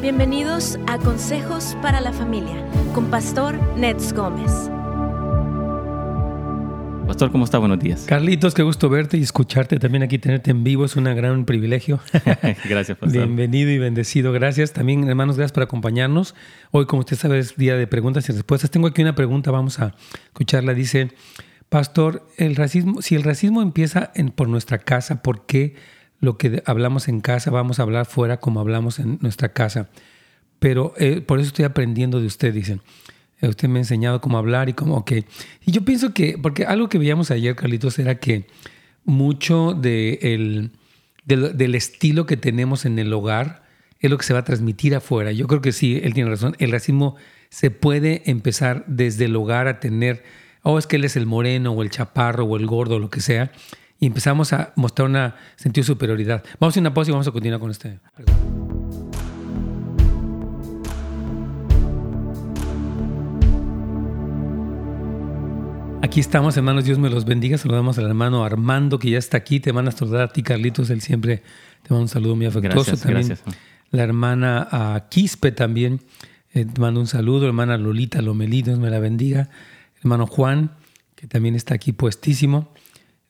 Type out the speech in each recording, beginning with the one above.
Bienvenidos a Consejos para la Familia con Pastor Nets Gómez. Pastor, ¿cómo está? Buenos días. Carlitos, qué gusto verte y escucharte también aquí, tenerte en vivo, es un gran privilegio. gracias, Pastor. Bienvenido y bendecido, gracias. También, hermanos, gracias por acompañarnos. Hoy, como usted sabe, es día de preguntas y respuestas. Tengo aquí una pregunta, vamos a escucharla. Dice, Pastor, el racismo, si el racismo empieza en, por nuestra casa, ¿por qué lo que hablamos en casa vamos a hablar fuera como hablamos en nuestra casa? Pero eh, por eso estoy aprendiendo de usted, dicen. Eh, usted me ha enseñado cómo hablar y cómo, que Y yo pienso que, porque algo que veíamos ayer, Carlitos, era que mucho de el, del, estilo que tenemos en el hogar es lo que se va a transmitir afuera. Yo creo que sí, él tiene razón. El racismo se puede empezar desde el hogar a tener, oh, es que él es el moreno o el chaparro o el gordo o lo que sea, y empezamos a mostrar un sentido de superioridad. Vamos a hacer una pausa y vamos a continuar con este. Aquí estamos, hermanos, Dios me los bendiga. Saludamos al hermano Armando, que ya está aquí. Te manda a saludar a ti, Carlitos. Él siempre te manda un saludo muy afectuoso. Gracias, también gracias. la hermana uh, Quispe también. Eh, te mando un saludo. Hermana Lolita Lomelí, Dios me la bendiga. Hermano Juan, que también está aquí puestísimo.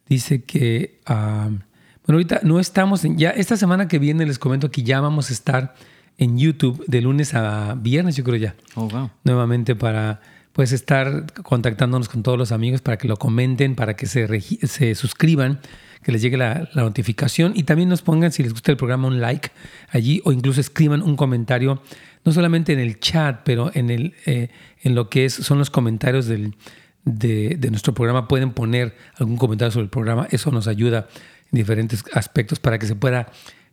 Dice que, uh, bueno, ahorita no estamos, en, ya esta semana que viene les comento que ya vamos a estar en YouTube de lunes a viernes, yo creo ya. Oh, wow. Nuevamente para pues estar contactándonos con todos los amigos para que lo comenten, para que se, se suscriban, que les llegue la, la, notificación y también nos pongan, si les gusta el programa, un like allí o incluso escriban un comentario, no solamente en el chat, pero en, el, eh, en lo que es, son los comentarios del, de, de, nuestro programa. Pueden poner algún comentario sobre el programa, eso nos ayuda en diferentes aspectos para que se pueda,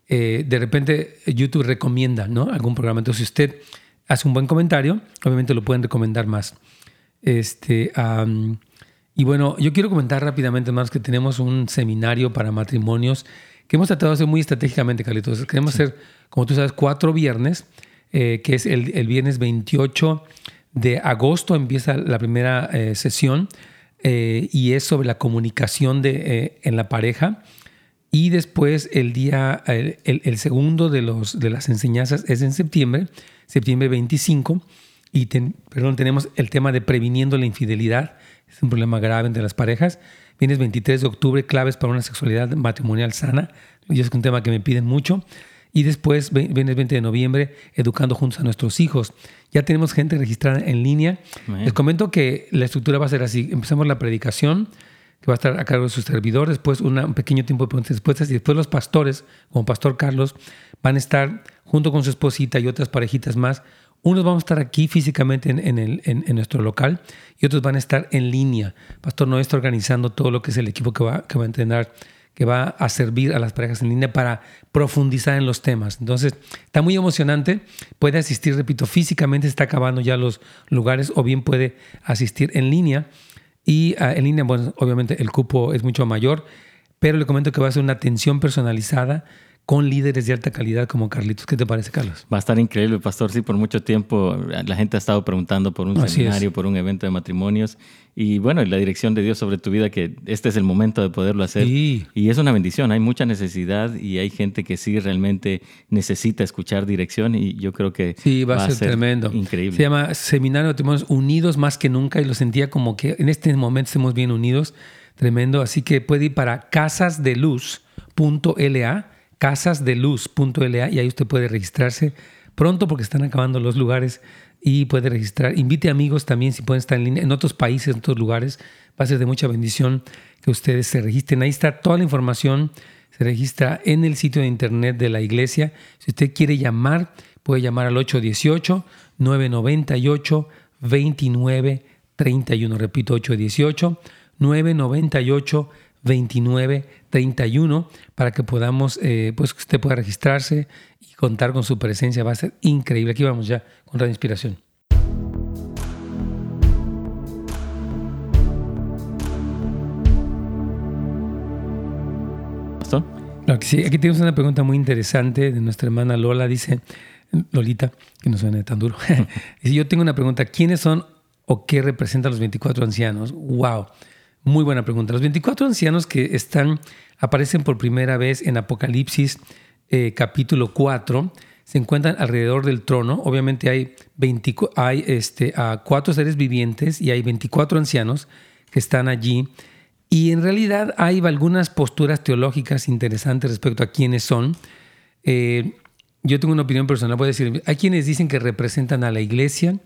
eh, de repente YouTube recomienda ¿no? algún programa. Entonces, si usted hace un buen comentario, obviamente lo pueden recomendar más. Este, um, y bueno, yo quiero comentar rápidamente, hermanos, que tenemos un seminario para matrimonios que hemos tratado de hacer muy estratégicamente, Carlitos. Queremos sí. hacer, como tú sabes, cuatro viernes, eh, que es el, el, viernes 28 de agosto, empieza la primera eh, sesión eh, y es sobre la comunicación de, eh, en la pareja. Y después el día, el, el, segundo de, los, de las enseñanzas es en septiembre, septiembre 25 y ten, perdón, tenemos el tema de previniendo la infidelidad, es un problema grave entre las parejas. Vienes 23 de octubre, claves para una sexualidad matrimonial sana, y es un tema que me piden mucho. Y después vienes 20 de noviembre, educando juntos a nuestros hijos. Ya tenemos gente registrada en línea. Bien. Les comento que la estructura va a ser así. Empezamos la predicación, que va a estar a cargo de su servidor, después una, un pequeño tiempo de preguntas y respuestas, y después los pastores, como Pastor Carlos, van a estar junto con su esposita y otras parejitas más, unos vamos a estar aquí físicamente en, en, el, en, en, nuestro local y otros van a estar en línea. Pastor Noé está organizando todo lo que es el equipo que va, que va a entrenar, que va a servir a las parejas en línea para profundizar en los temas. Entonces, está muy emocionante. Puede asistir, repito, físicamente está acabando ya los lugares o bien puede asistir en línea. Y uh, en línea, bueno, obviamente el cupo es mucho mayor, pero le comento que va a ser una atención personalizada con líderes de alta calidad como Carlitos. ¿Qué te parece, Carlos? Va a estar increíble, Pastor. Sí, por mucho tiempo la gente ha estado preguntando por un Así seminario, es. por un evento de matrimonios. Y bueno, la dirección de Dios sobre tu vida, que este es el momento de poderlo hacer. Sí. Y es una bendición. Hay mucha necesidad y hay gente que sí realmente necesita escuchar dirección. Y yo creo que sí, va, va a, ser, ser tremendo. Increíble. Se llama Seminario de Matrimonios Unidos más que nunca y lo sentía como que en este momento estemos bien unidos. Tremendo. Así que puede ir para casasdeluz.la casasdeluz.la y ahí usted puede registrarse pronto porque están acabando los lugares y puede registrar. Invite amigos también si pueden estar en línea en otros países, en otros lugares. Va a ser de mucha bendición que ustedes se registren. Ahí está toda la información. Se registra en el sitio de internet de la iglesia. Si usted quiere llamar, puede llamar al 818-998-2931. Repito, 818-998-2931. 29 31 para que podamos, eh, pues que usted pueda registrarse y contar con su presencia. Va a ser increíble. Aquí vamos ya con Radio Inspiración. Aquí tenemos una pregunta muy interesante de nuestra hermana Lola. Dice, Lolita, que no suene tan duro. Dice, yo tengo una pregunta. ¿Quiénes son o qué representan los 24 ancianos? ¡Wow! Muy buena pregunta. Los 24 ancianos que están, aparecen por primera vez en Apocalipsis eh, capítulo 4, se encuentran alrededor del trono. Obviamente hay, hay este, cuatro seres vivientes y hay 24 ancianos que están allí. Y en realidad hay algunas posturas teológicas interesantes respecto a quiénes son. Eh, yo tengo una opinión personal, puedo decir, hay quienes dicen que representan a la iglesia,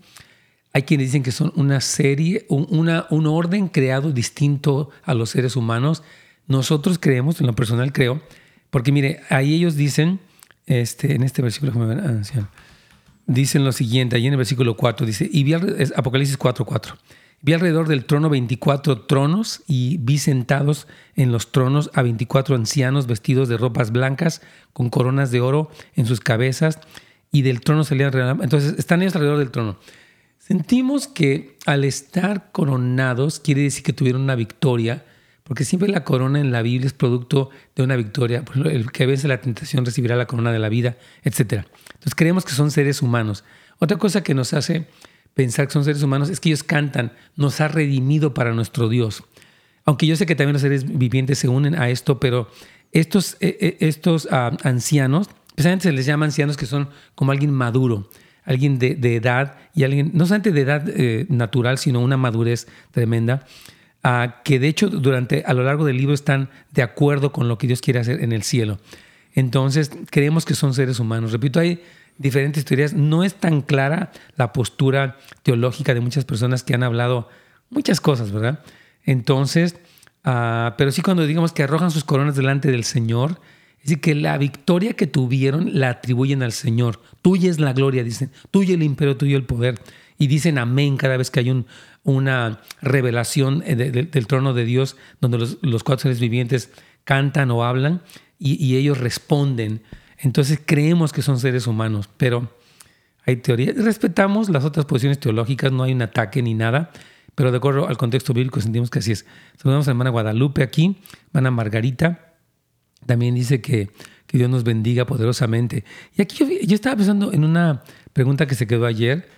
hay quienes dicen que son una serie, un, una, un orden creado distinto a los seres humanos. Nosotros creemos, en lo personal creo, porque mire, ahí ellos dicen, este, en este versículo, ah, dicen lo siguiente, ahí en el versículo 4, dice, y vi Apocalipsis 4, 4. Vi alrededor del trono 24 tronos y vi sentados en los tronos a 24 ancianos vestidos de ropas blancas con coronas de oro en sus cabezas y del trono salían... Entonces están ellos alrededor del trono. Sentimos que al estar coronados quiere decir que tuvieron una victoria, porque siempre la corona en la Biblia es producto de una victoria. El que vence la tentación recibirá la corona de la vida, etc. Entonces creemos que son seres humanos. Otra cosa que nos hace pensar que son seres humanos es que ellos cantan, nos ha redimido para nuestro Dios. Aunque yo sé que también los seres vivientes se unen a esto, pero estos, eh, eh, estos ah, ancianos, precisamente se les llama ancianos que son como alguien maduro, alguien de, edad y alguien, no solamente de edad eh, natural, sino una madurez tremenda, que de hecho durante, a lo largo del libro están de acuerdo con lo que Dios quiere hacer en el cielo. Entonces, creemos que son seres humanos. Repito, hay diferentes teorías. No es tan clara la postura teológica de muchas personas que han hablado muchas cosas, ¿verdad? Entonces, ah, pero sí cuando digamos que arrojan sus coronas delante del Señor, es decir, que la victoria que tuvieron la atribuyen al Señor. Tuya es la gloria, dicen. Tuyo el imperio, tuyo el poder. Y dicen amén cada vez que hay un, una revelación eh, del trono de Dios donde los, cuatro seres vivientes cantan o hablan y, ellos responden entonces creemos que son seres humanos, pero hay teorías. Respetamos las otras posiciones teológicas, no hay un ataque ni nada, pero de acuerdo al contexto bíblico sentimos que así es. Saludamos a hermana Guadalupe aquí, hermana Margarita. También dice que, que Dios nos bendiga poderosamente. Y aquí yo, estaba pensando en una pregunta que se quedó ayer.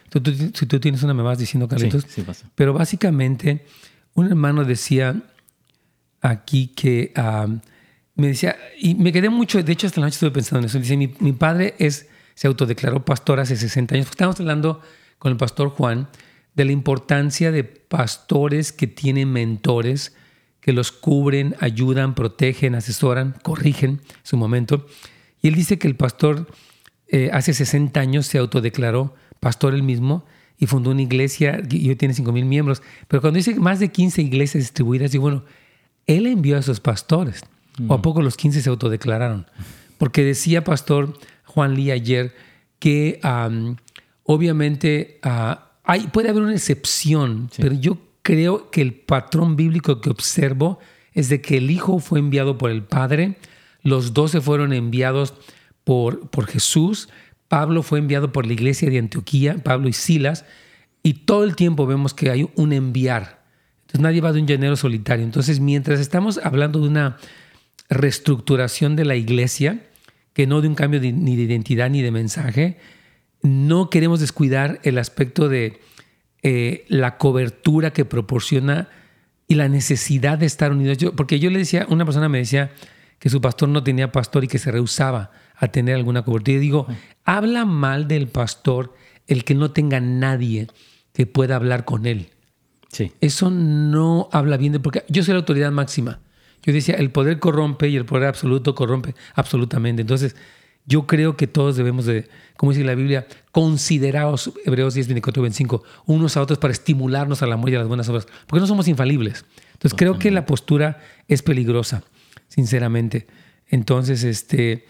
si tú tienes una, me vas diciendo, Carlitos. Sí, sí pasa. Pero básicamente, un hermano decía aquí que ah, me decía, y me quedé mucho, de hecho hasta la noche estuve pensando en eso, dice, mi, mi padre es, se autodeclaró pastor hace 60 años, estábamos hablando con el pastor Juan de la importancia de pastores que tienen mentores, que los cubren, ayudan, protegen, asesoran, corrigen en su momento. Y él dice que el pastor eh, hace 60 años se autodeclaró pastor él mismo y fundó una iglesia y hoy tiene 5 mil miembros. Pero cuando dice más de 15 iglesias distribuidas, digo, bueno, él envió a esos pastores. ¿O a poco los 15 se autodeclararon? Porque decía Pastor Juan Lee ayer que obviamente ah, hay, puede haber una excepción, pero yo creo que el patrón bíblico que observo es de que el Hijo fue enviado por el Padre, los doce fueron enviados por, por Jesús, Pablo fue enviado por la iglesia de Antioquía, Pablo y Silas, y todo el tiempo vemos que hay un enviar. Entonces nadie va de un llanero solitario. Entonces mientras estamos hablando de una reestructuración de la iglesia, que no de un cambio ni de identidad ni de mensaje. No queremos descuidar el aspecto de eh, la cobertura que proporciona y la necesidad de estar unidos. porque yo le decía, una persona me decía que su pastor no tenía pastor y que se rehusaba a tener alguna cobertura. Y digo, habla mal del pastor el que no tenga nadie que pueda hablar con él. Sí. Eso no habla bien de porque yo soy la autoridad máxima. Yo decía, el poder corrompe y el poder absoluto corrompe absolutamente. Entonces, yo creo que todos debemos de, como dice la Biblia, considerados, Hebreos 10, 24, 25, unos a otros para estimularnos al amor y a las buenas obras, porque no somos infalibles. Entonces, creo que la postura es peligrosa, sinceramente. Entonces, este,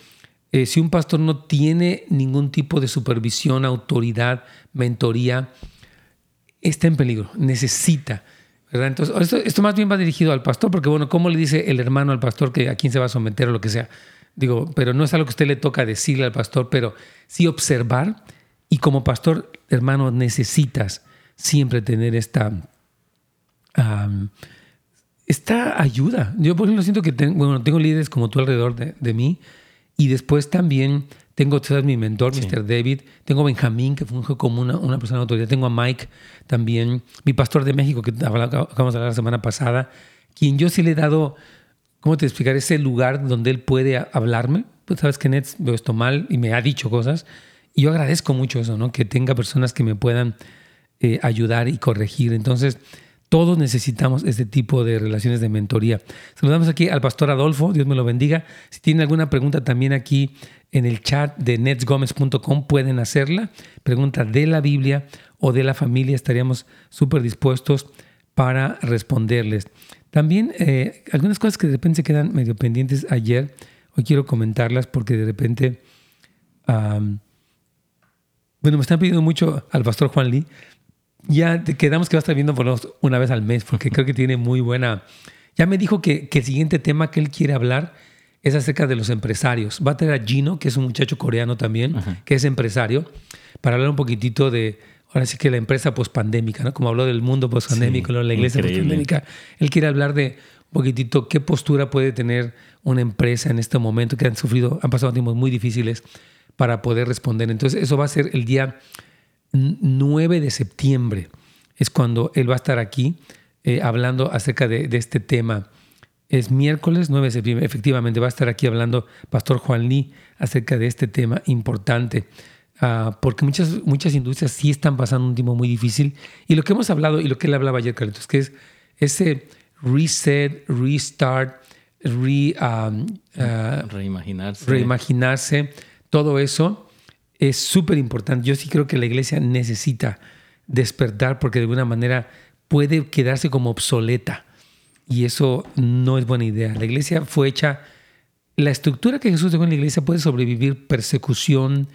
eh, si un pastor no tiene ningún tipo de supervisión, autoridad, mentoría, está en peligro, necesita entonces, esto, más bien va dirigido al pastor, porque bueno, ¿cómo le dice el hermano al pastor que a quién se va a someter o lo que sea? Digo, pero no es algo que usted le toca decirle al pastor, pero sí observar y como pastor, hermano, necesitas siempre tener esta, esta ayuda. Yo por ejemplo siento que tengo, bueno, tengo líderes como tú alrededor de, de mí y después también tengo a mi mentor, Mr. David. Tengo a Benjamín, que funge como una, una persona de autoridad. Tengo a Mike también, mi pastor de México, que acabamos de hablar la semana pasada, quien yo sí le he dado, ¿cómo te explicar? Ese lugar donde él puede hablarme, pues sabes que Nets veo esto mal y me ha dicho cosas. Y yo agradezco mucho eso, ¿no? Que tenga personas que me puedan eh, ayudar y corregir. Entonces, todos necesitamos este tipo de relaciones de mentoría. Saludamos aquí al pastor Adolfo, Dios me lo bendiga. Si tienen alguna pregunta también aquí en el chat de netsgomez.com pueden hacerla. Pregunta de la Biblia o de la familia, estaríamos súper dispuestos para responderles. También eh, algunas cosas que de repente se quedan medio pendientes ayer, hoy quiero comentarlas porque de repente, bueno, me están pidiendo mucho al pastor Juan Lee ya quedamos que va a estar viendo por una vez al mes, porque creo que tiene muy buena. Ya me dijo que, que, el siguiente tema que él quiere hablar es acerca de los empresarios. Va a tener a Gino, que es un muchacho coreano también, que es empresario, para hablar un poquitito de, ahora sí que la empresa pospandémica, ¿no? Como habló del mundo pospandémico, la iglesia pospandémica. Él quiere hablar de un poquitito qué postura puede tener una empresa en este momento, que han sufrido, han pasado tiempos muy difíciles para poder responder. Entonces, eso va a ser el día 9 de septiembre es cuando él va a estar aquí eh, hablando acerca de, este tema. Es miércoles 9 de septiembre, efectivamente va a estar aquí hablando Pastor Juan Lee acerca de este tema importante, ah, porque muchas, muchas industrias sí están pasando un tiempo muy difícil. Y lo que hemos hablado y lo que él hablaba ayer, Carlitos, que es ese reset, restart, re, ah, reimaginarse. reimaginarse, todo eso es súper importante. Yo sí creo que la iglesia necesita despertar porque de alguna manera puede quedarse como obsoleta y eso no es buena idea. La iglesia fue hecha, la estructura que Jesús dejó en la iglesia puede sobrevivir persecución,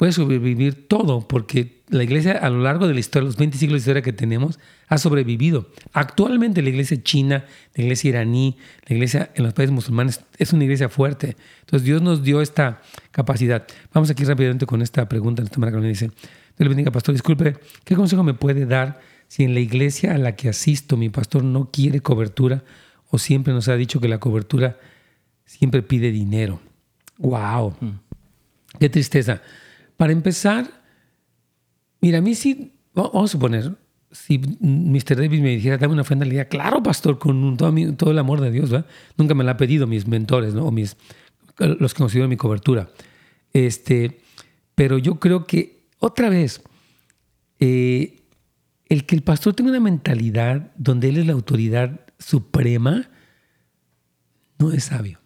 puede sobrevivir todo, porque la iglesia a lo largo de la historia, los 20 siglos de historia que tenemos, ha sobrevivido. Actualmente la iglesia china, la iglesia iraní, la iglesia en los países musulmanes es una iglesia fuerte. Entonces Dios nos dio esta capacidad. Vamos aquí rápidamente con esta pregunta. Esta me dice, Dios le bendiga, pastor, disculpe, ¿qué consejo me puede dar si en la iglesia a la que asisto mi pastor no quiere cobertura o siempre nos ha dicho que la cobertura siempre pide dinero? ¡Wow! Mm. Qué tristeza. Para empezar, mira, a mí sí, vamos a suponer, si Mr. Davis me dijera, dame una ofrenda, le diría, claro, pastor, con todo, todo el amor de Dios. Nunca me la ha pedido mis mentores, ¿no? O mis, los que considero mi cobertura. Este, pero yo creo que, otra vez, eh, el que el pastor tenga una mentalidad donde él es la autoridad suprema, no es sabio.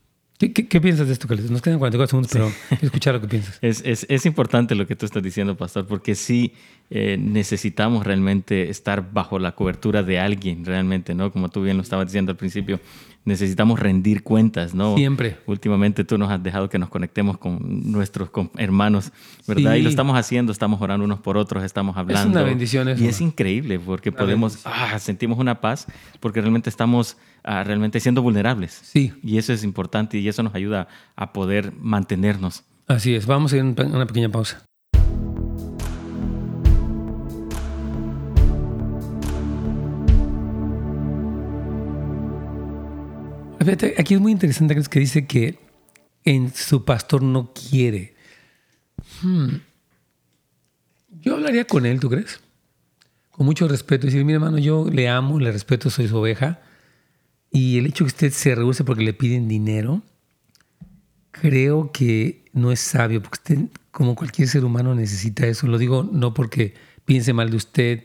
¿Qué, piensas de esto, Carlitos? Nos quedan 44 segundos, pero quiero escuchar lo que piensas. Es, es, es, importante lo que tú estás diciendo, Pastor, porque sí eh, necesitamos realmente estar bajo la cobertura de alguien, realmente, ¿no? Como tú bien lo estabas diciendo al principio, necesitamos rendir cuentas, ¿no? Siempre. Últimamente tú nos has dejado que nos conectemos con nuestros hermanos, ¿verdad? Y lo estamos haciendo, estamos orando unos por otros, estamos hablando. Es una bendición eso. Y es increíble porque podemos, ah, sentimos una paz porque realmente estamos ah, realmente siendo vulnerables. Sí. Y eso es importante y eso nos ayuda a poder mantenernos. Así es. Vamos a ir a una pequeña pausa. Aquí es muy interesante que dice que en su pastor no quiere. Hmm. Yo hablaría con él, ¿tú crees? Con mucho respeto. Decir, mira, hermano, yo le amo, le respeto, soy su oveja. Y el hecho que usted se rehúse porque le piden dinero, creo que no es sabio, porque usted, como cualquier ser humano, necesita eso. Lo digo no porque piense mal de usted,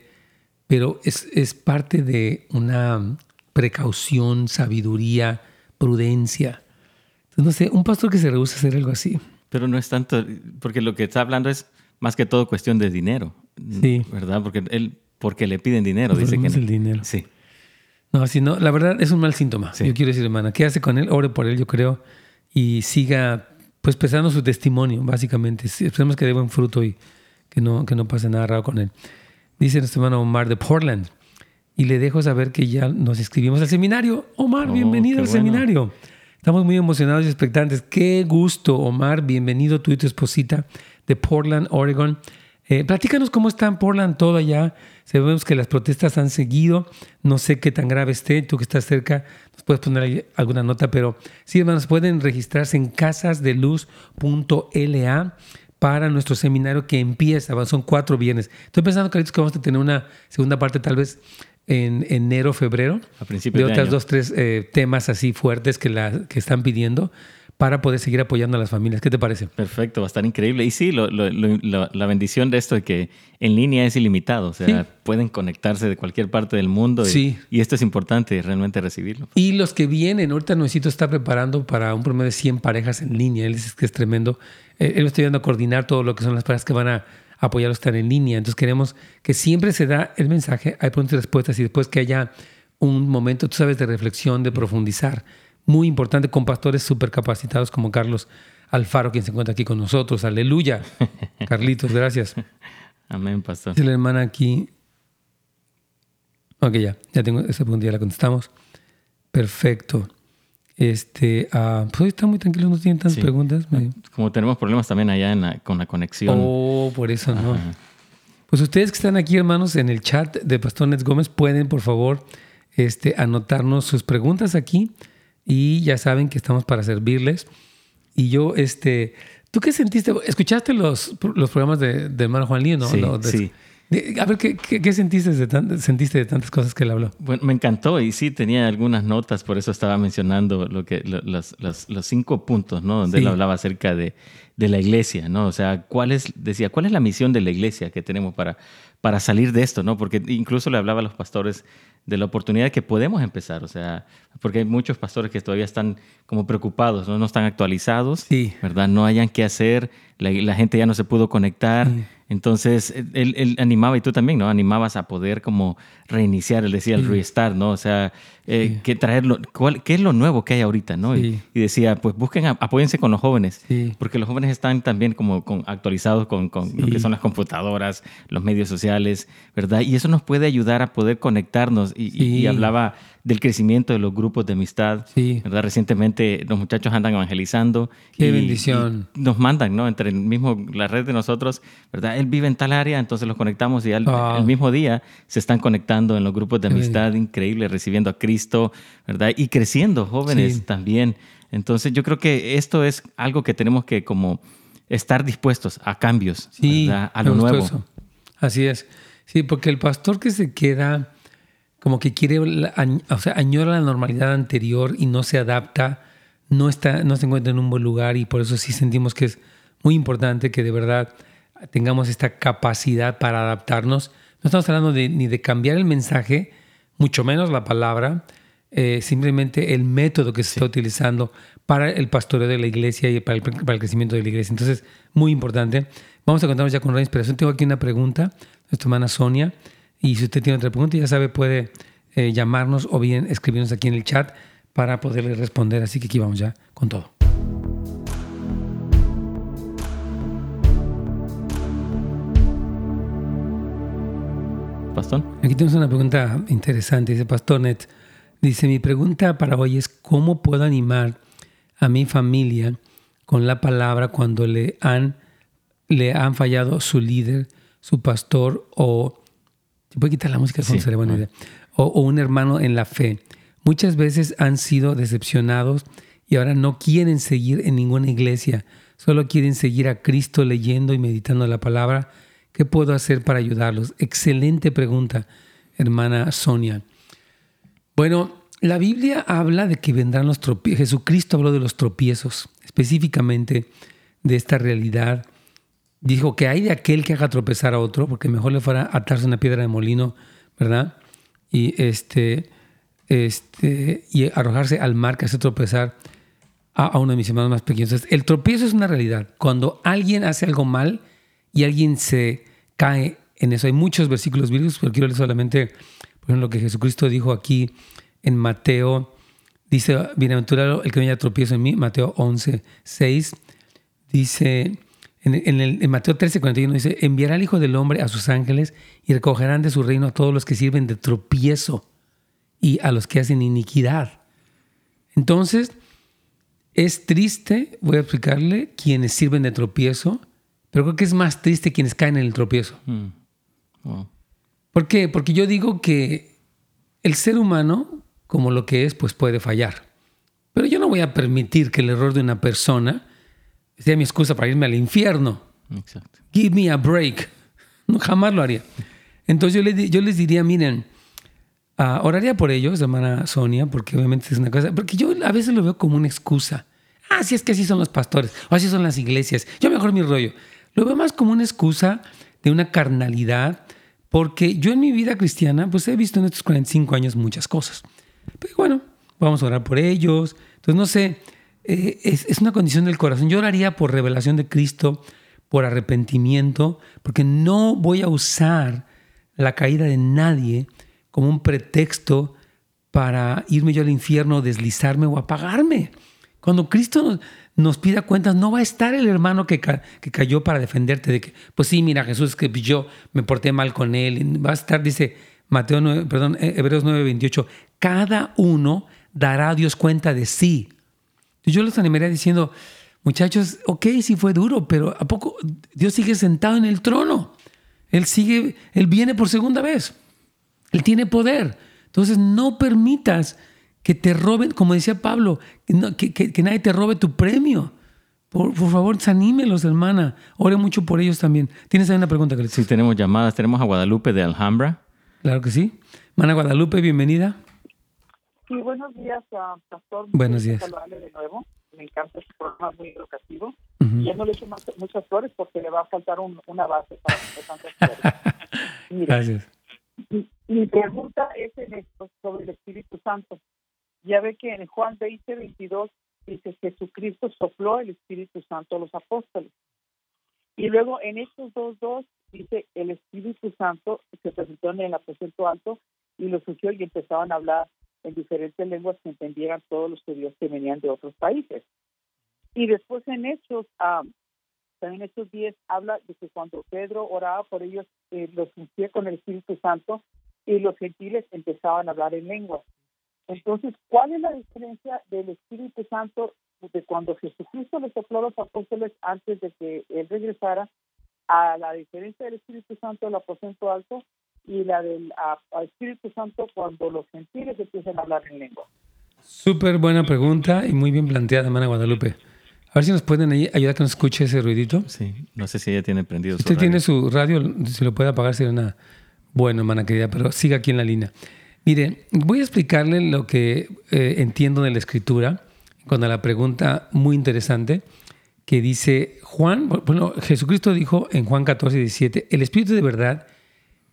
pero es, es parte de una precaución, sabiduría, prudencia. Entonces, no sé, un pastor que se rehúsa a hacer algo así. Pero no es tanto, porque lo que está hablando es más que todo cuestión de dinero. Sí. ¿Verdad? Porque él, porque le piden dinero, dice que es el dinero. Sí. No, así no, la verdad es un mal síntoma. Yo quiero decir, hermana, ¿qué hace con él? Ore por él, yo creo, y siga pues pesando su testimonio, básicamente. Esperemos que dé buen fruto y que no, que no pase nada raro con él. Dice nuestro hermano Omar de Portland y le dejo saber que ya nos inscribimos al seminario. Omar, oh, bienvenido al seminario. Estamos muy emocionados y expectantes. Qué gusto, Omar. Bienvenido tú y tu esposita de Portland, Oregon. Eh, platícanos cómo está en Portland todo allá. Sabemos que las protestas han seguido. No sé qué tan grave esté. Tú que estás cerca, nos puedes poner ahí alguna nota. Pero sí, hermanos, pueden registrarse en casasdeluz.la para nuestro seminario que empieza. Son cuatro viernes. Estoy pensando, Carlitos, que vamos a tener una segunda parte tal vez en enero, febrero. A principios de, otras dos, tres eh, temas así fuertes que, la, que están pidiendo para poder seguir apoyando a las familias. ¿Qué te parece? Perfecto, va a estar increíble. Y sí, lo, lo, lo, la bendición de esto es que en línea es ilimitado, o sea, pueden conectarse de cualquier parte del mundo. Y, sí. y esto es importante, realmente recibirlo. Y los que vienen, ahorita Nuecito está preparando para un promedio de 100 parejas en línea. Él dice que es tremendo. Él está ayudando a coordinar todo lo que son las parejas que van a apoyarlo a estar en línea. Entonces queremos que siempre se da el mensaje, hay preguntas y respuestas y después que haya un momento, tú sabes, de reflexión, de profundizar muy importante con pastores súper capacitados como Carlos Alfaro, quien se encuentra aquí con nosotros. Aleluya. Carlitos, gracias. Amén, pastor. Dice la hermana aquí. Ok, ya, ya tengo esa pregunta, ya la contestamos. Perfecto. Este, uh, pues hoy está muy tranquilo, no tienen tantas preguntas. Como tenemos problemas también allá en la, con la conexión. Oh, por eso no. Pues ustedes que están aquí, hermanos, en el chat de Pastor Nets Gómez, pueden, por favor, este, anotarnos sus preguntas aquí y ya saben que estamos para servirles. Y yo, este, ¿tú qué sentiste? ¿Escuchaste los, los programas de, de hermano Juan Lío, no? Sí, no, sí. A ver, ¿qué, qué, sentiste, de sentiste de tantas cosas que él habló? Bueno, me encantó y sí, tenía algunas notas, por eso estaba mencionando lo que, los, los, los cinco puntos, ¿no? Donde Sí. él hablaba acerca de, de la iglesia, ¿no? O sea, ¿cuál es, decía, cuál es la misión de la iglesia que tenemos para, para salir de esto, ¿no? Porque incluso le hablaba a los pastores de la oportunidad que podemos empezar, o sea, porque hay muchos pastores que todavía están como preocupados, no, no están actualizados, Sí. ¿verdad? No hayan qué hacer, la, la gente ya no se pudo conectar, Sí. Entonces él, él animaba, y tú también, ¿no? Animabas a poder como reiniciar, él decía el Sí. restart, ¿no? O sea, eh, Sí. que traerlo, ¿cuál, ¿qué es lo nuevo que hay ahorita, ¿no? Y- Sí. Y, decía, pues busquen, apóyense con los jóvenes, porque los jóvenes están también como con- actualizados con, con lo que son las computadoras, los medios sociales, ¿verdad? Y eso nos puede ayudar a poder conectarnos. Y, y- y hablaba del crecimiento de los grupos de amistad. ¿verdad? Recientemente los muchachos andan evangelizando. Qué y- bendición. y nos mandan, ¿no? Entre el mismo, la red de nosotros, ¿verdad? Él vive en tal área, entonces los conectamos y al Ah. el mismo día se están conectando en los grupos de amistad, increíble, recibiendo a Cristo, ¿verdad? Y creciendo jóvenes Sí. también. Entonces yo creo que esto es algo que tenemos que como estar dispuestos a cambios, Sí, ¿verdad? A lo nuevo. eso. Así es. Sí, porque el pastor que se queda como que quiere, o sea, añora la normalidad anterior y no se adapta, no, está, no se encuentra en un buen lugar y por eso sí sentimos que es muy importante que de verdad tengamos esta capacidad para adaptarnos. No estamos hablando de, ni de cambiar el mensaje, mucho menos la palabra, eh, simplemente el método que se está utilizando para el pastoreo de la iglesia y para el, para el crecimiento de la iglesia. Entonces, muy importante. Vamos a contarnos ya con la inspiración. Tengo aquí una pregunta, nuestra hermana Sonia, y si usted tiene otra pregunta, ya sabe, puede eh, llamarnos o bien escribirnos aquí en el chat para poderle responder. Así que aquí vamos ya con todo. Pastor. Aquí tenemos una pregunta interesante. Dice Pastor Net. Dice, mi pregunta para hoy es cómo puedo animar a mi familia con la palabra cuando le han, le han fallado su líder, su pastor o... ¿Se puede quitar la música? Sí, Sería buena idea. O, o un hermano en la fe. Muchas veces han sido decepcionados y ahora no quieren seguir en ninguna iglesia. Solo quieren seguir a Cristo leyendo y meditando la palabra. ¿Qué puedo hacer para ayudarlos? Excelente pregunta, hermana Sonia. Bueno, la Biblia habla de que vendrán los tropiezos. Jesucristo habló de los tropiezos, específicamente de esta realidad. Dijo que hay de aquel que haga tropezar a otro, porque mejor le fuera atarse una piedra de molino, ¿verdad? Y este, este, y arrojarse al mar que hace tropezar a, uno de mis hermanos más pequeños. El tropiezo es una realidad. Cuando alguien hace algo mal y alguien se cae en eso. Hay muchos versículos bíblicos, pero quiero leer solamente, por ejemplo, lo que Jesucristo dijo aquí en Mateo. Dice, bienaventurado el que no haya tropiezo en mí, Mateo 11, 6. Dice, en, en el, en Mateo 13, 41 dice, enviará el Hijo del Hombre a sus ángeles y recogerán de su reino a todos los que sirven de tropiezo y a los que hacen iniquidad. Entonces, es triste, voy a explicarle, quienes sirven de tropiezo, pero creo que es más triste quienes caen en el tropiezo. Mm. Wow. ¿Por qué? Porque yo digo que el ser humano, como lo que es, pues puede fallar. Pero yo no voy a permitir que el error de una persona sea mi excusa para irme al infierno. Exacto. Give me a break. No, jamás lo haría. Entonces yo les, yo les diría, miren, ah, oraría por ellos, hermana Sonia, porque obviamente es una cosa, porque yo a veces lo veo como una excusa. así es que así son los pastores, o así son las iglesias, yo mejor mi rollo. Lo veo más como una excusa de una carnalidad, porque yo en mi vida cristiana, pues he visto en estos 45 años muchas cosas. Pero bueno, vamos a orar por ellos. Entonces, no sé, eh, es, es, una condición del corazón. Yo oraría por revelación de Cristo, por arrepentimiento, porque no voy a usar la caída de nadie como un pretexto para irme yo al infierno, deslizarme o apagarme. Cuando Cristo nos, nos pida cuentas, no va a estar el hermano que, que, cayó para defenderte de que, pues sí, mira, Jesús, que yo me porté mal con él. Va a estar, dice Mateo 9, perdón, eh, Hebreos 9, 28, cada uno dará a Dios cuenta de sí. Yo los animaría diciendo, muchachos, ok, sí fue duro, pero ¿a poco Dios sigue sentado en el trono? Él sigue, Él viene por segunda vez. Él tiene poder. Entonces no permitas que te roben, como decía Pablo, que, que, nadie te robe tu premio. Por, por, favor, desanímelos, hermana. Ore mucho por ellos también. ¿Tienes alguna pregunta, que Sí, tenemos llamadas. Tenemos a Guadalupe de Alhambra. Claro que sí. Mana Guadalupe, bienvenida. Sí, buenos días, Pastor. Buenos días. de nuevo. Me encanta este programa, muy educativo. Y ya no le echo muchas flores porque le va a faltar una base para tantas flores. Gracias. Mi, pregunta es en esto, sobre el Espíritu Santo. Ya ve que en Juan 20, 22 dice Jesucristo sopló el Espíritu Santo a los apóstoles. Y luego en estos dos, dos dice el Espíritu Santo se presentó en el aposento alto y lo surgió y empezaban a hablar en diferentes lenguas que entendieran todos los judíos que venían de otros países. Y después en Hechos, también Hechos 10 habla de que cuando Pedro oraba por ellos, eh, los ungía con el Espíritu Santo y los gentiles empezaban a hablar en lenguas. Entonces, ¿cuál es la diferencia del Espíritu Santo de cuando Jesucristo le sopló a los apóstoles antes de que él regresara a la diferencia del Espíritu Santo del aposento alto y la del Espíritu Santo cuando los gentiles empiezan a hablar en lengua. Súper buena pregunta y muy bien planteada, hermana Guadalupe. A ver si nos pueden ayudar a que nos escuche ese ruidito. Sí, no sé si ella tiene prendido Usted tiene su radio, si lo puede apagar sería una buena, hermana querida, pero siga aquí en la línea. Mire, voy a explicarle lo que eh, entiendo de la escritura, cuando la pregunta muy interesante que dice Juan, bueno, Jesucristo dijo en Juan 14, 17, el Espíritu de verdad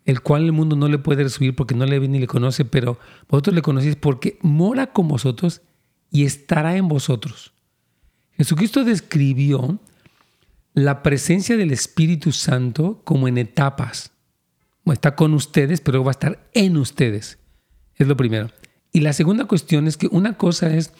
el cual el mundo no le puede recibir porque no le ve ni le conoce, pero vosotros le conocéis porque mora con vosotros y estará en vosotros. Jesucristo describió la presencia del Espíritu Santo como en etapas. Está con ustedes, pero va a estar en ustedes. Es lo primero. Y la segunda cuestión es que una cosa es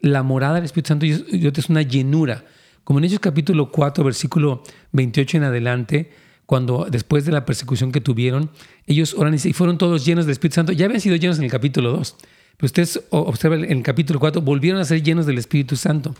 la morada del Espíritu Santo y otra es una llenura. Como en Hechos capítulo 4, versículo 28 en adelante, cuando después de la persecución que tuvieron, ellos oran y fueron todos llenos del Espíritu Santo. Ya habían sido llenos en el capítulo 2, pero ustedes observan en el capítulo 4, volvieron a ser llenos del Espíritu Santo.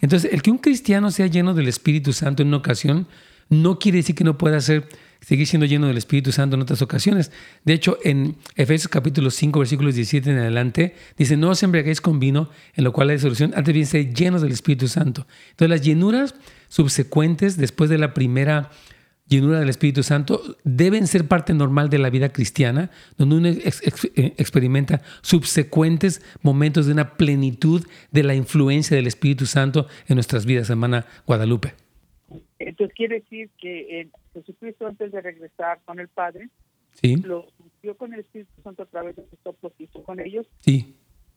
Entonces, el que un cristiano sea lleno del Espíritu Santo en una ocasión, no quiere decir que no pueda ser, seguir siendo lleno del Espíritu Santo en otras ocasiones. De hecho, en Efesios capítulo 5, versículos 17 en adelante, dice, no os embriaguéis con vino, en lo cual hay solución, antes bien ser llenos del Espíritu Santo. Entonces, las llenuras subsecuentes después de la primera llenura del Espíritu Santo deben ser parte normal de la vida cristiana, donde uno eh, experimenta subsecuentes momentos de una plenitud de la influencia del Espíritu Santo en nuestras vidas, hermana Guadalupe. Entonces quiere decir que Jesucristo antes de regresar con el Padre, sí. lo ungió con el Espíritu Santo a través de los hizo con ellos. Sí.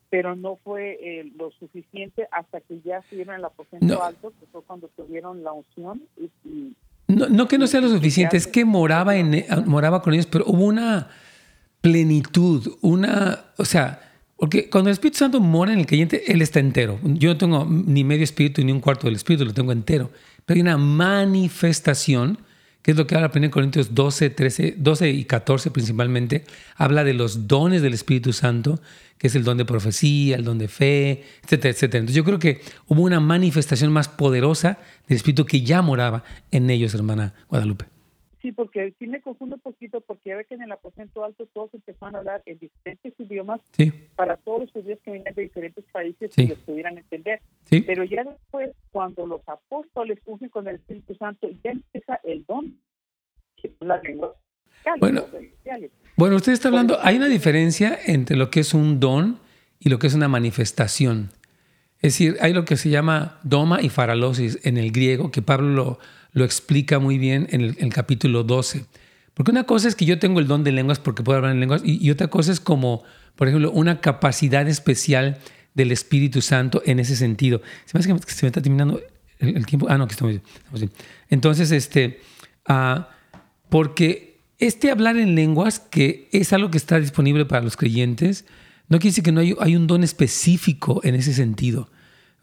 Pero no fue eh, lo suficiente hasta que ya estuvieron en el aposento alto, que fue cuando tuvieron la unción y no, que no sea lo suficiente, es que moraba, en, eh, moraba con ellos, pero hubo una plenitud, una, o sea, porque cuando el Espíritu Santo mora en el creyente, Él está entero. Yo no tengo ni medio espíritu ni un cuarto del espíritu, lo tengo entero. Pero hay una manifestación, que es lo que habla 1 Corintios 12, 13, 12 y 14 principalmente, habla de los dones del Espíritu Santo, que es el don de profecía, el don de fe, etcétera, etcétera. Entonces yo creo que hubo una manifestación más poderosa del Espíritu que ya moraba en ellos, hermana Guadalupe. Sí, porque sí me confundo un poquito, porque ya ve que en el aposento alto todos empezaron a hablar en diferentes idiomas para todos los judíos que venían de diferentes países y los pudieran entender. Pero ya después, cuando los apóstoles unen con el Espíritu Santo, ya empieza el don, que es la lengua. Bueno, bueno, usted está hablando, hay una diferencia entre lo que es un don y lo que es una manifestación. Es decir, hay lo que se llama doma y faralosis en el griego, que Pablo lo, lo explica muy bien en el, capítulo 12. Porque una cosa es que yo tengo el don de lenguas porque puedo hablar en lenguas, y, otra cosa es como, por ejemplo, una capacidad especial del Espíritu Santo en ese sentido. Se me hace que se me está terminando el, tiempo. Ah, no, que estamos bien. Entonces, este, ah, porque este hablar en lenguas, que es algo que está disponible para los creyentes, no quiere decir que no hay, hay un don específico en ese sentido.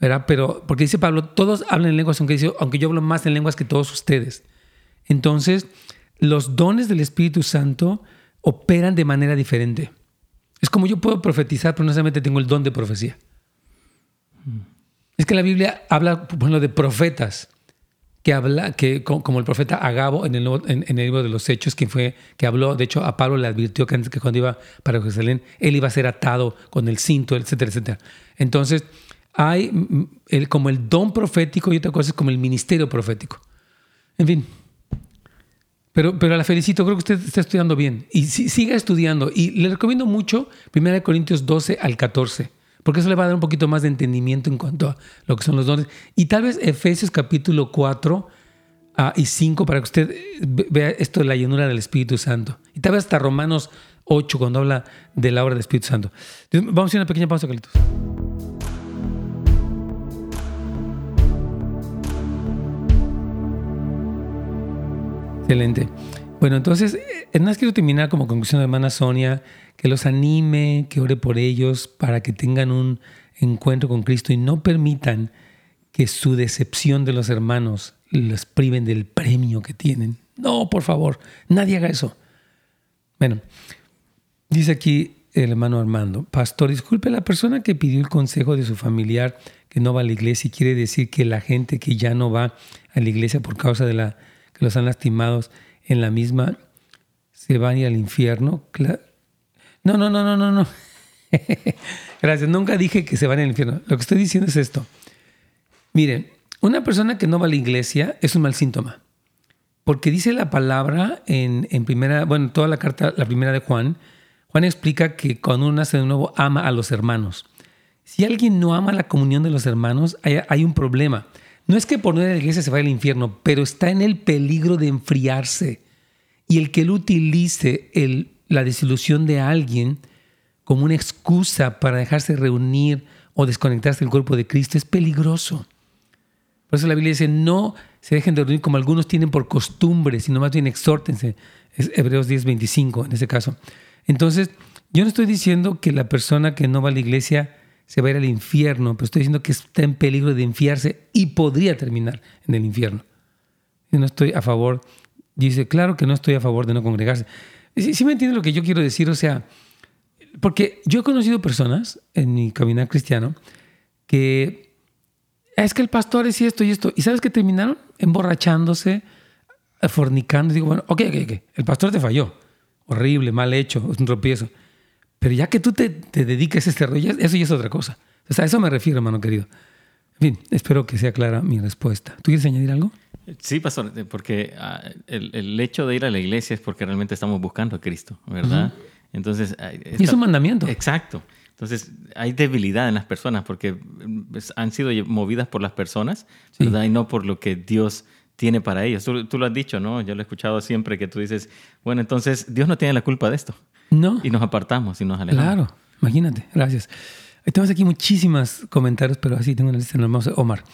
¿Verdad? Pero, porque dice Pablo, todos hablan en lenguas, aunque, yo hablo más en lenguas que todos ustedes. Entonces, los dones del Espíritu Santo operan de manera diferente. Es como yo puedo profetizar, pero no solamente tengo el don de profecía. Es que la Biblia habla, por ejemplo, de profetas, que habla, que como el profeta Agabo en el, en, libro de los Hechos, que fue, que habló, de hecho a Pablo le advirtió que, que cuando iba para Jerusalén, él iba a ser atado con el cinto, etcétera, etcétera. Entonces, hay como el don profético y otra cosa es como el ministerio profético. En fin. Pero, pero la felicito, creo que usted está estudiando bien. Y siga estudiando. Y le recomiendo mucho 1 Corintios 12 al 14, porque eso le va a dar un poquito más de entendimiento en cuanto a lo que son los dones. Y tal vez Efesios capítulo 4 ah, y 5 para que usted vea esto de la llenura del Espíritu Santo. Y tal vez hasta Romanos 8 cuando habla de la obra del Espíritu Santo. vamos a hacer una pequeña pausa, Carlitos. Excelente. Bueno, entonces, más quiero terminar como conclusión de hermana Sonia, que los anime, que ore por ellos para que tengan un encuentro con Cristo y no permitan que su decepción de los hermanos les priven del premio que tienen. No, por favor, nadie haga eso. Bueno, dice aquí el hermano Armando, pastor, disculpe, la persona que pidió el consejo de su familiar que no va a la iglesia y quiere decir que la gente que ya no va a la iglesia por causa de la los han lastimados en la misma, se van ir al infierno. No, no, no, no, no, no. Gracias. Nunca dije que se van al infierno. Lo que estoy diciendo es esto. Miren, una persona que no va a la iglesia es un mal síntoma. Porque dice la palabra en, en primera, bueno, toda la carta, la primera de Juan, Juan explica que cuando uno nace de nuevo ama a los hermanos. Si alguien no ama la comunión de los hermanos, hay, hay un problema. No es que por no ir a la iglesia se vaya al infierno, pero está en el peligro de enfriarse. Y el que él utilice la desilusión de alguien como una excusa para dejarse reunir o desconectarse del cuerpo de Cristo es peligroso. Por eso la Biblia dice, no se dejen de reunir como algunos tienen por costumbre, sino más bien exhórtense. Es Hebreos 10, 25 en ese caso. Entonces, yo no estoy diciendo que la persona que no va a la iglesia se va a ir al infierno, pero estoy diciendo que está en peligro de enfiarse y podría terminar en el infierno. Yo no estoy a favor, dice, claro que no estoy a favor de no congregarse. ¿Sí, me entiende lo que yo quiero decir? O sea, porque yo he conocido personas en mi caminar cristiano que es que el pastor es esto y esto. ¿Y sabes qué terminaron? Emborrachándose, fornicando. Digo, bueno, ok, ok, ok. El pastor te falló. Horrible, mal hecho, es un tropiezo. Pero ya que tú te, te dediques a este rollo, eso ya es otra cosa. O sea, a eso me refiero, hermano querido. En fin, espero que sea clara mi respuesta. ¿Tú quieres añadir algo? Sí, pastor, eh, porque ah, el, el, hecho de ir a la iglesia es porque realmente estamos buscando a Cristo, ¿verdad? Entonces... y es un mandamiento. Exacto. Entonces, hay debilidad en las personas porque pues, han sido movidas por las personas, ¿verdad? Y no por lo que Dios tiene para ellos. Tú, tú, lo has dicho, ¿no? Yo lo he escuchado siempre que tú dices, bueno, entonces Dios no tiene la culpa de esto. No. Y nos apartamos y nos alejamos. Claro, imagínate, gracias. Tenemos aquí muchísimos comentarios, pero así tengo una lista hermosa. Omar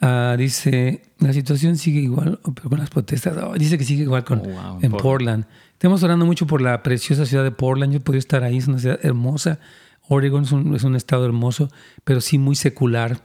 uh, dice, la situación sigue igual, pero con las protestas. Oh, dice que sigue igual con, oh, en Portland. Estamos orando mucho por la preciosa ciudad de Portland. Yo he podido estar ahí, es una ciudad hermosa. Oregon es un, es un estado hermoso, pero sí muy secular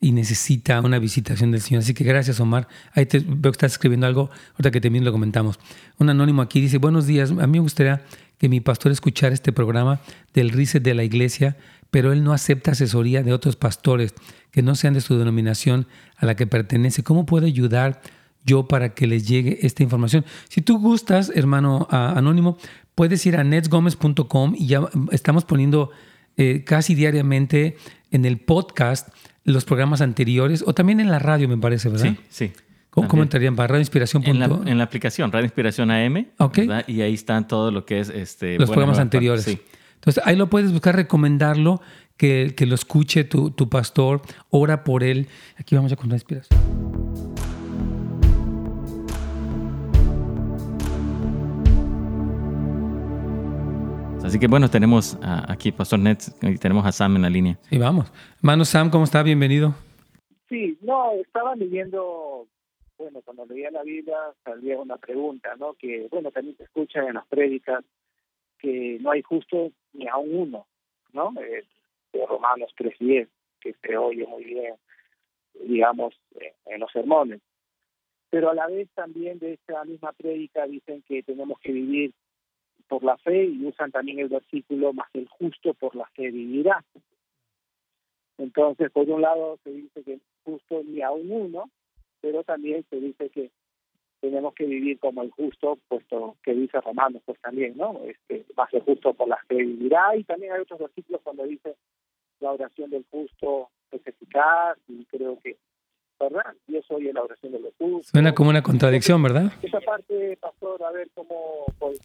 y necesita una visitación del Señor. Así que gracias, Omar. Ahí te, veo que estás escribiendo algo, ahorita que también lo comentamos. Un anónimo aquí dice, buenos días, a mí me gustaría que mi pastor escuchara este programa del RICE de la iglesia, pero él no acepta asesoría de otros pastores que no sean de su denominación a la que pertenece. ¿Cómo puedo ayudar yo para que les llegue esta información? Si tú gustas, hermano anónimo, puedes ir a netsgomez.com y ya estamos poniendo eh, casi diariamente en el podcast los programas anteriores o también en la radio, me parece, ¿verdad? Sí, sí. ¿Cómo, entrarían para Radio Inspiración? En la, en la aplicación, Radio Inspiración AM. Y ahí están todo lo que es este, los programas anteriores. Sí. Entonces ahí lo puedes buscar, recomendarlo, que, que lo escuche tu, tu pastor, ora por él. Aquí vamos a con la inspiración. Así que bueno, tenemos a- aquí Pastor Nets y tenemos a Sam en la línea. Y vamos. Hermano Sam, ¿cómo está? Bienvenido. Sí, no, estaba leyendo, bueno, cuando leía la Biblia salía una pregunta, ¿no? Que, bueno, también se escucha en las prédicas que no hay justo ni a un uno, ¿no? Eh, de Romanos 3.10, que se oye muy bien, digamos, eh, en los sermones. Pero a la vez también de esta misma prédica dicen que tenemos que vivir por la fe y usan también el versículo, más el justo por la fe vivirá. Entonces, por un lado se dice que justo ni a un uno, pero también se dice que tenemos que vivir como el justo, puesto que dice Romanos, pues también, ¿no? Este, más el justo por la fe vivirá, y también hay otros versículos cuando dice la oración del justo es eficaz, y creo que, ¿verdad? Yo soy la oración de los justos. Suena como una contradicción, ¿verdad? Esa parte, pastor, a ver cómo... Pues,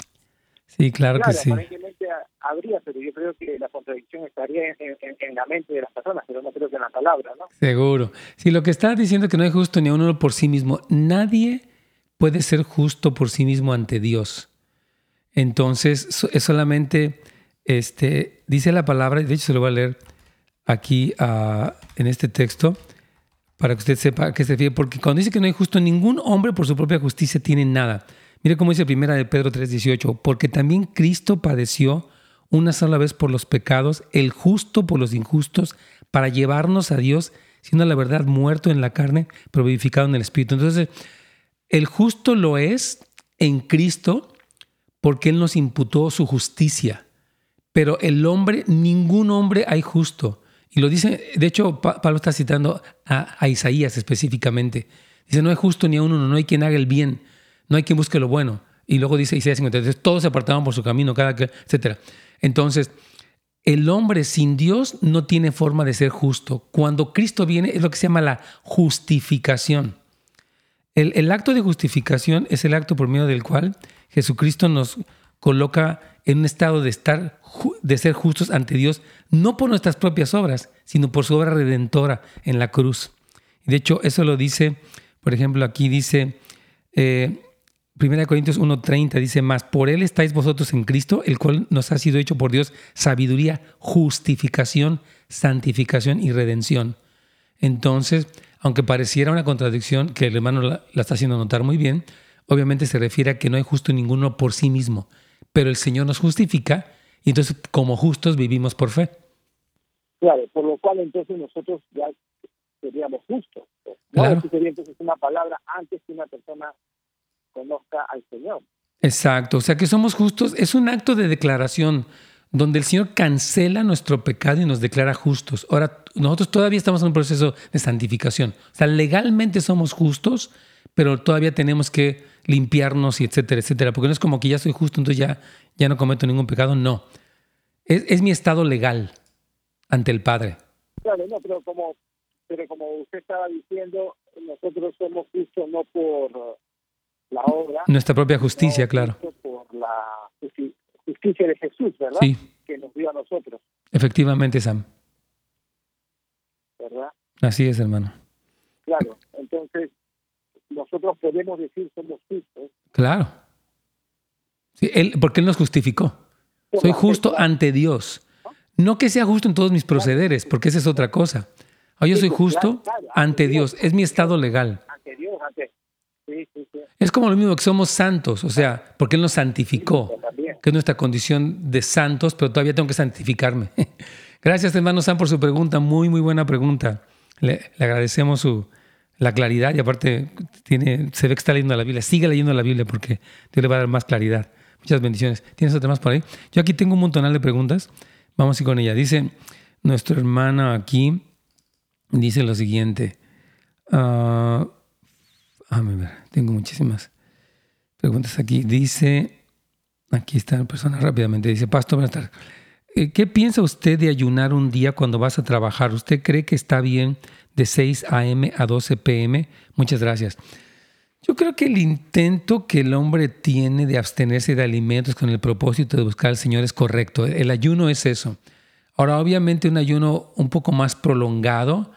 Sí, claro, claro, que sí. aparentemente ha- habría, pero yo creo que la contradicción estaría en, en- en la mente de las personas, pero no creo que en la palabra, ¿no? Seguro. Si lo que está diciendo es que no hay justo ni a uno por sí mismo, nadie puede ser justo por sí mismo ante Dios. Entonces, es solamente, este, dice la palabra, y de hecho se lo voy a leer aquí ah, en este texto, para que usted sepa que se fíe, porque cuando dice que no hay justo, ningún hombre por su propia justicia tiene nada. Mire cómo dice primera de Pedro 3:18, porque también Cristo padeció una sola vez por los pecados, el justo por los injustos, para llevarnos a Dios, siendo la verdad muerto en la carne, pero vivificado en el Espíritu. Entonces, el justo lo es en Cristo porque Él nos imputó su justicia. Pero el hombre, ningún hombre hay justo. Y lo dice, de hecho, Pa- Pablo está citando a, a Isaías específicamente. Dice, no hay justo ni a uno, no hay quien haga el bien, no hay quien busque lo bueno. Y luego dice Isaías 53, todos se apartaban por su camino, cada que, etc. Entonces, el hombre sin Dios no tiene forma de ser justo. Cuando Cristo viene es lo que se llama la justificación. El, el acto de justificación es el acto por medio del cual Jesucristo nos coloca en un estado de estar de ser justos ante Dios, no por nuestras propias obras, sino por su obra redentora en la cruz. De hecho, eso lo dice, por ejemplo, aquí dice, eh, 1 Corintios 1.30 dice más, por él estáis vosotros en Cristo, el cual nos ha sido hecho por Dios sabiduría, justificación, santificación y redención. Entonces, aunque pareciera una contradicción que el hermano la, la está haciendo notar muy bien, obviamente se refiere a que no hay justo ninguno por sí mismo, pero el Señor nos justifica y entonces como justos vivimos por fe. Claro, por lo cual entonces nosotros ya seríamos justos. ¿no? Claro. Sería entonces una palabra antes que una persona conozca al Señor. Exacto, o sea que somos justos, es un acto de declaración donde el Señor cancela nuestro pecado y nos declara justos. Ahora, nosotros todavía estamos en un proceso de santificación. O sea, legalmente somos justos, pero todavía tenemos que limpiarnos y etcétera, etcétera, porque no es como que ya soy justo, entonces ya, ya no cometo ningún pecado, no. Es, es mi estado legal ante el Padre. Claro, no, pero como, pero como usted estaba diciendo, nosotros somos justos no por la obra, Nuestra propia justicia, claro. por la justi- justicia de Jesús, ¿verdad? Sí, Que nos dio a nosotros, efectivamente, Sam. ¿verdad? Así es, hermano. Claro, entonces nosotros podemos decir somos justos. Claro. Sí, él, porque Él nos justificó. Soy justo ante Dios. No que sea justo en todos mis procederes, porque esa es otra cosa. Ah, yo soy justo ante. Dios. Es mi estado legal. Sí, sí, sí. Es como lo mismo que somos santos, o sea, porque Él nos santificó, que es nuestra condición de santos, pero todavía tengo que santificarme. Gracias, hermano Sam, por su pregunta. Muy, muy buena pregunta. Le, le agradecemos su, la claridad y aparte tiene, se ve que está leyendo la Biblia. Sigue leyendo la Biblia porque Dios le va a dar más claridad. Muchas bendiciones. ¿Tienes otro más por ahí? Yo aquí tengo un montonal de preguntas. Vamos a ir con ella. Dice nuestro hermano aquí, dice lo siguiente. Ah, déjame ver, tengo muchísimas preguntas aquí. Dice, aquí está la persona rápidamente. Dice, Pastor, buenas tardes. Eh, ¿Qué piensa usted de ayunar un día cuando vas a trabajar? ¿Usted cree que está bien de 6 a.m. a 12 p.m.? Muchas gracias. Yo creo que el intento que el hombre tiene de abstenerse de alimentos con el propósito de buscar al Señor es correcto. El ayuno es eso. Ahora, obviamente un ayuno un poco más prolongado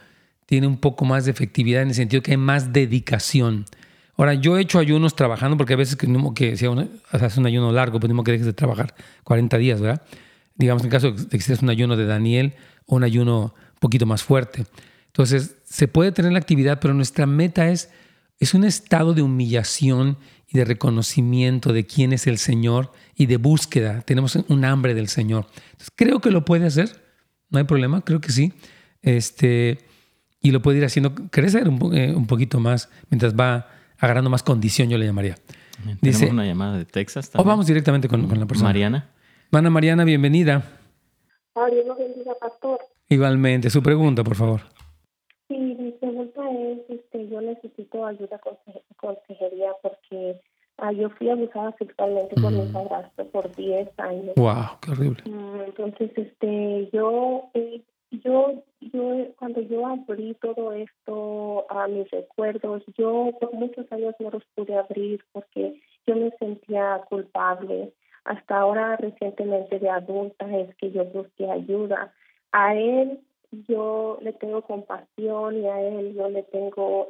tiene un poco más de efectividad en el sentido que hay más dedicación. Ahora, yo he hecho ayunos trabajando, porque a veces que, si haces un ayuno largo, pues no que dejes de trabajar 40 días, ¿verdad? Digamos, en caso de que sea un ayuno de Daniel o un ayuno un poquito más fuerte. Entonces, se puede tener la actividad, pero nuestra meta es, es un estado de humillación y de reconocimiento de quién es el Señor y de búsqueda. Tenemos un hambre del Señor. Entonces, creo que lo puede hacer, no hay problema, creo que sí. Este, y lo puede ir haciendo crecer un, eh, un poquito más mientras va agarrando más condición, yo le llamaría. Tenemos una llamada de Texas. O vamos directamente con, la persona. Mariana. Mana Mariana, bienvenida. Dios bendiga, pastor. Igualmente, su pregunta, por favor. Sí, mi pregunta es, este, yo necesito ayuda con consejería porque ah, yo fui abusada sexualmente por mi mm. padrastro por 10 años. Wow, qué horrible. Mm, entonces, este, yo eh, yo, yo, cuando yo abrí todo esto a mis recuerdos, yo por muchos años no los pude abrir porque yo me sentía culpable. Hasta ahora, recientemente de adulta, es que yo busqué ayuda. A él yo le tengo compasión y a él yo le tengo,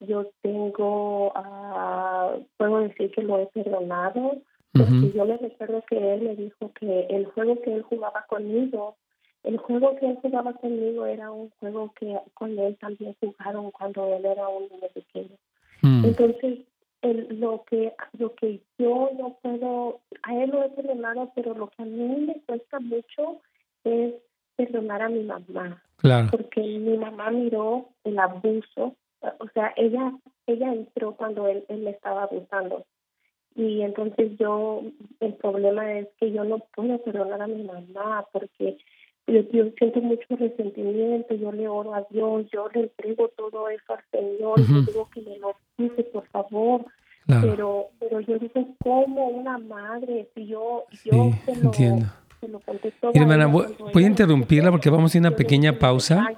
yo tengo, uh, puedo decir que lo he perdonado, porque yo me recuerdo que él me dijo que el juego que él jugaba conmigo el juego que él jugaba conmigo era un juego que con él también jugaron cuando él era un niño pequeño. Mm. Entonces, lo que lo que yo no puedo, a él lo he perdonado, pero lo que a mí me cuesta mucho es perdonar a mi mamá. Claro. Porque mi mamá miró el abuso, o sea, ella ella entró cuando él, él me estaba abusando. Y entonces yo, el problema es que yo no puedo perdonar a mi mamá porque yo, siento mucho resentimiento, yo le oro a Dios, yo le entrego todo eso al Señor, yo digo que me lo quite, por favor. Pero, pero yo digo, como una madre, si yo, yo se lo, entiendo. hermana, voy, voy a interrumpirla porque vamos a ir a una pequeña pausa.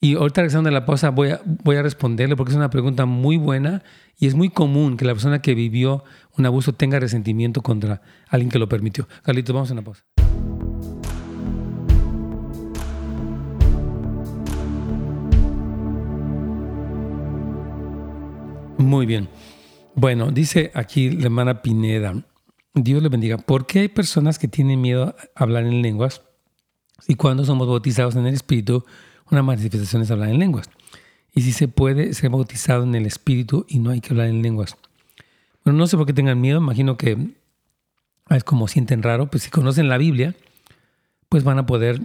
Y ahorita regresando de la pausa voy a, voy a responderle porque es una pregunta muy buena y es muy común que la persona que vivió un abuso tenga resentimiento contra alguien que lo permitió. Carlitos, vamos a una pausa. Muy bien. Bueno, dice aquí la hermana Pineda, Dios le bendiga. ¿Por qué hay personas que tienen miedo a hablar en lenguas? Y cuando somos bautizados en el Espíritu, una manifestación es hablar en lenguas. Y si se puede ser bautizado en el Espíritu y no hay que hablar en lenguas. Bueno, no sé por qué tengan miedo, imagino que es como sienten raro, pues si conocen la Biblia, pues van a poder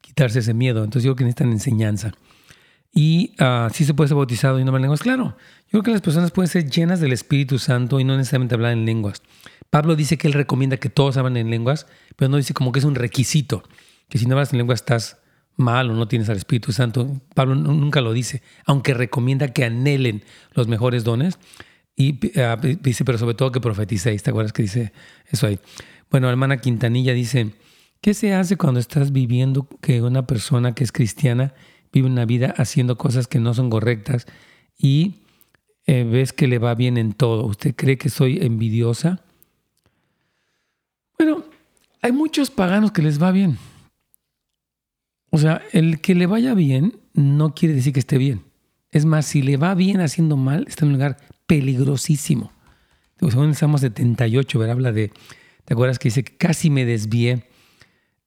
quitarse ese miedo. Entonces yo creo que necesitan enseñanza. Y uh, sí se puede ser bautizado y no hablar en lenguas. Claro, yo creo que las personas pueden ser llenas del Espíritu Santo y no necesariamente hablar en lenguas. Pablo dice que él recomienda que todos hablen en lenguas, pero no dice como que es un requisito, que si no hablas en lenguas estás mal o no tienes al Espíritu Santo. Pablo nunca lo dice, aunque recomienda que anhelen los mejores dones. Y uh, dice, pero sobre todo que profeticéis. ¿Te acuerdas que dice eso ahí? Bueno, hermana Quintanilla dice, ¿qué se hace cuando estás viviendo que una persona que es cristiana vive una vida haciendo cosas que no son correctas y eh, ves que le va bien en todo. ¿Usted cree que soy envidiosa? Bueno, hay muchos paganos que les va bien. O sea, el que le vaya bien no quiere decir que esté bien. Es más, si le va bien haciendo mal, está en un lugar peligrosísimo. Según el Salmo 78, ¿verdad? habla de, ¿te acuerdas que dice que casi me desvié?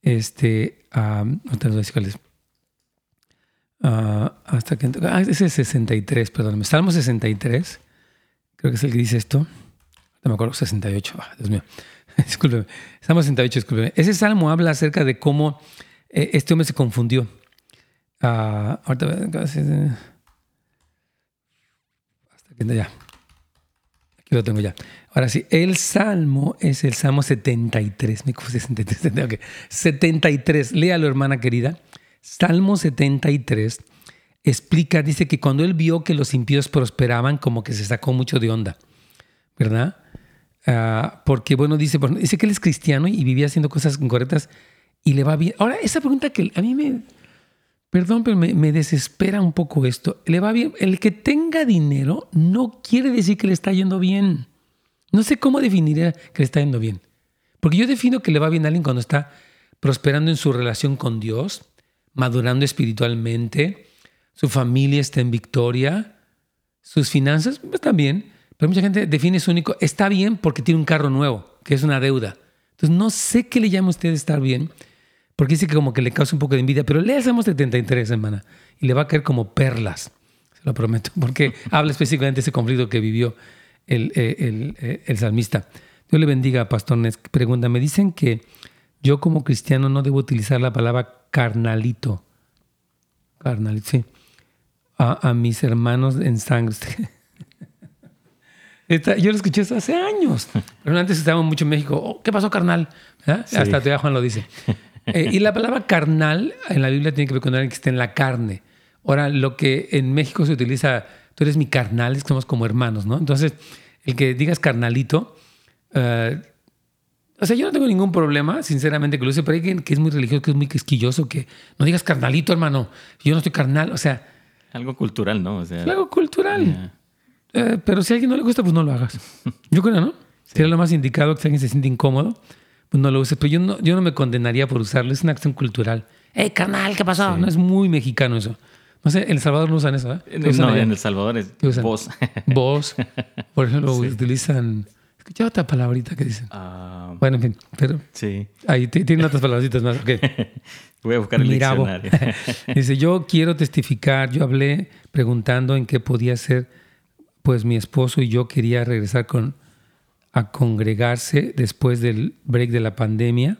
Este, no te lo Ah, hasta que. Ah, ese es 63, perdón. Salmo 63. Creo que es el que dice esto. No me acuerdo, 68. Ah, Dios mío. discúlpeme. Salmo 68, discúlpeme. Ese salmo habla acerca de cómo eh, este hombre se confundió. Uh, ahorita. Hasta que ya. Aquí lo tengo ya. Ahora sí, el salmo es el salmo 73. Me 63. Okay. 73. Léalo, hermana querida. Salmo 73 explica, dice que cuando él vio que los impíos prosperaban, como que se sacó mucho de onda, ¿verdad? Ah, porque, bueno, dice, dice que él es cristiano y vivía haciendo cosas incorrectas y le va bien. Ahora, esa pregunta que a mí me, perdón, pero me, me, desespera un poco esto. Le va bien. El que tenga dinero no quiere decir que le está yendo bien. No sé cómo definiría que le está yendo bien. Porque yo defino que le va bien a alguien cuando está prosperando en su relación con Dios, madurando espiritualmente, su familia está en victoria, sus finanzas pues, también, pero mucha gente define su único, está bien porque tiene un carro nuevo, que es una deuda. Entonces no sé qué le llama a usted estar bien, porque dice que como que le causa un poco de envidia, pero le hacemos 73, hermana, y le va a caer como perlas, se lo prometo, porque habla específicamente de ese conflicto que vivió el, eh, el, eh, el salmista. Dios le bendiga, Pastor Nes. Pregunta, me dicen que yo como cristiano no debo utilizar la palabra carnalito. Carnalito, sí. A, mis hermanos en sangre. yo lo escuché hace años. Pero antes estábamos mucho en México. Oh, ¿Qué pasó, carnal? Hasta todavía Juan lo dice. Eh, y la palabra carnal en la Biblia tiene que ver con alguien que está en la carne. Ahora, lo que en México se utiliza, tú eres mi carnal, es que somos como hermanos, ¿no? Entonces, el que digas carnalito, uh, o sea, yo no tengo ningún problema, sinceramente, que lo use, pero hay alguien que es muy religioso, que es muy quisquilloso, que no digas carnalito, hermano. Yo no estoy carnal, o sea. Algo cultural, ¿no? O sea, algo cultural. Eh, pero si a alguien no le gusta, pues no lo hagas. Yo creo, ¿no? Sería lo más indicado que si alguien se siente incómodo, pues no lo use. Pero yo no, yo no me condenaría por usarlo. Es una acción cultural. ¡Eh, carnal! ¿Qué pasó? No es muy mexicano eso. No sé, en El Salvador no usan eso, ¿eh? No, en El Salvador es voz. Voz. Por ejemplo, utilizan escuchado otra palabrita que dicen? Ah, bueno, en fin, pero sí. ahí tienen otras palabritas más. Voy a buscar el diccionario. Dice, yo quiero testificar, yo hablé preguntando en qué podía ser, pues mi esposo y yo quería regresar con, a congregarse después del break de la pandemia.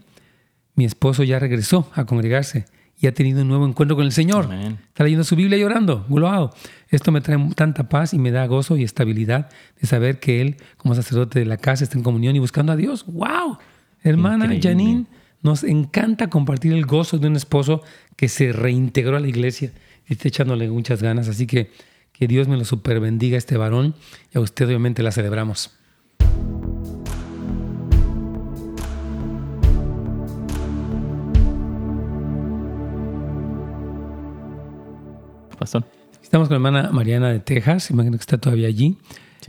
Mi esposo ya regresó a congregarse y ha tenido un nuevo encuentro con el Señor. Está leyendo su Biblia llorando. Wow. Esto me trae tanta paz y me da gozo y estabilidad de saber que Él, como sacerdote de la casa, está en comunión y buscando a Dios. ¡Wow! Hermana Janine, nos encanta compartir el gozo de un esposo que se reintegró a la iglesia y está echándole muchas ganas. Así que que Dios me lo super bendiga a este varón y a usted obviamente la celebramos. Estamos con la hermana Mariana de Texas, imagino que está todavía allí.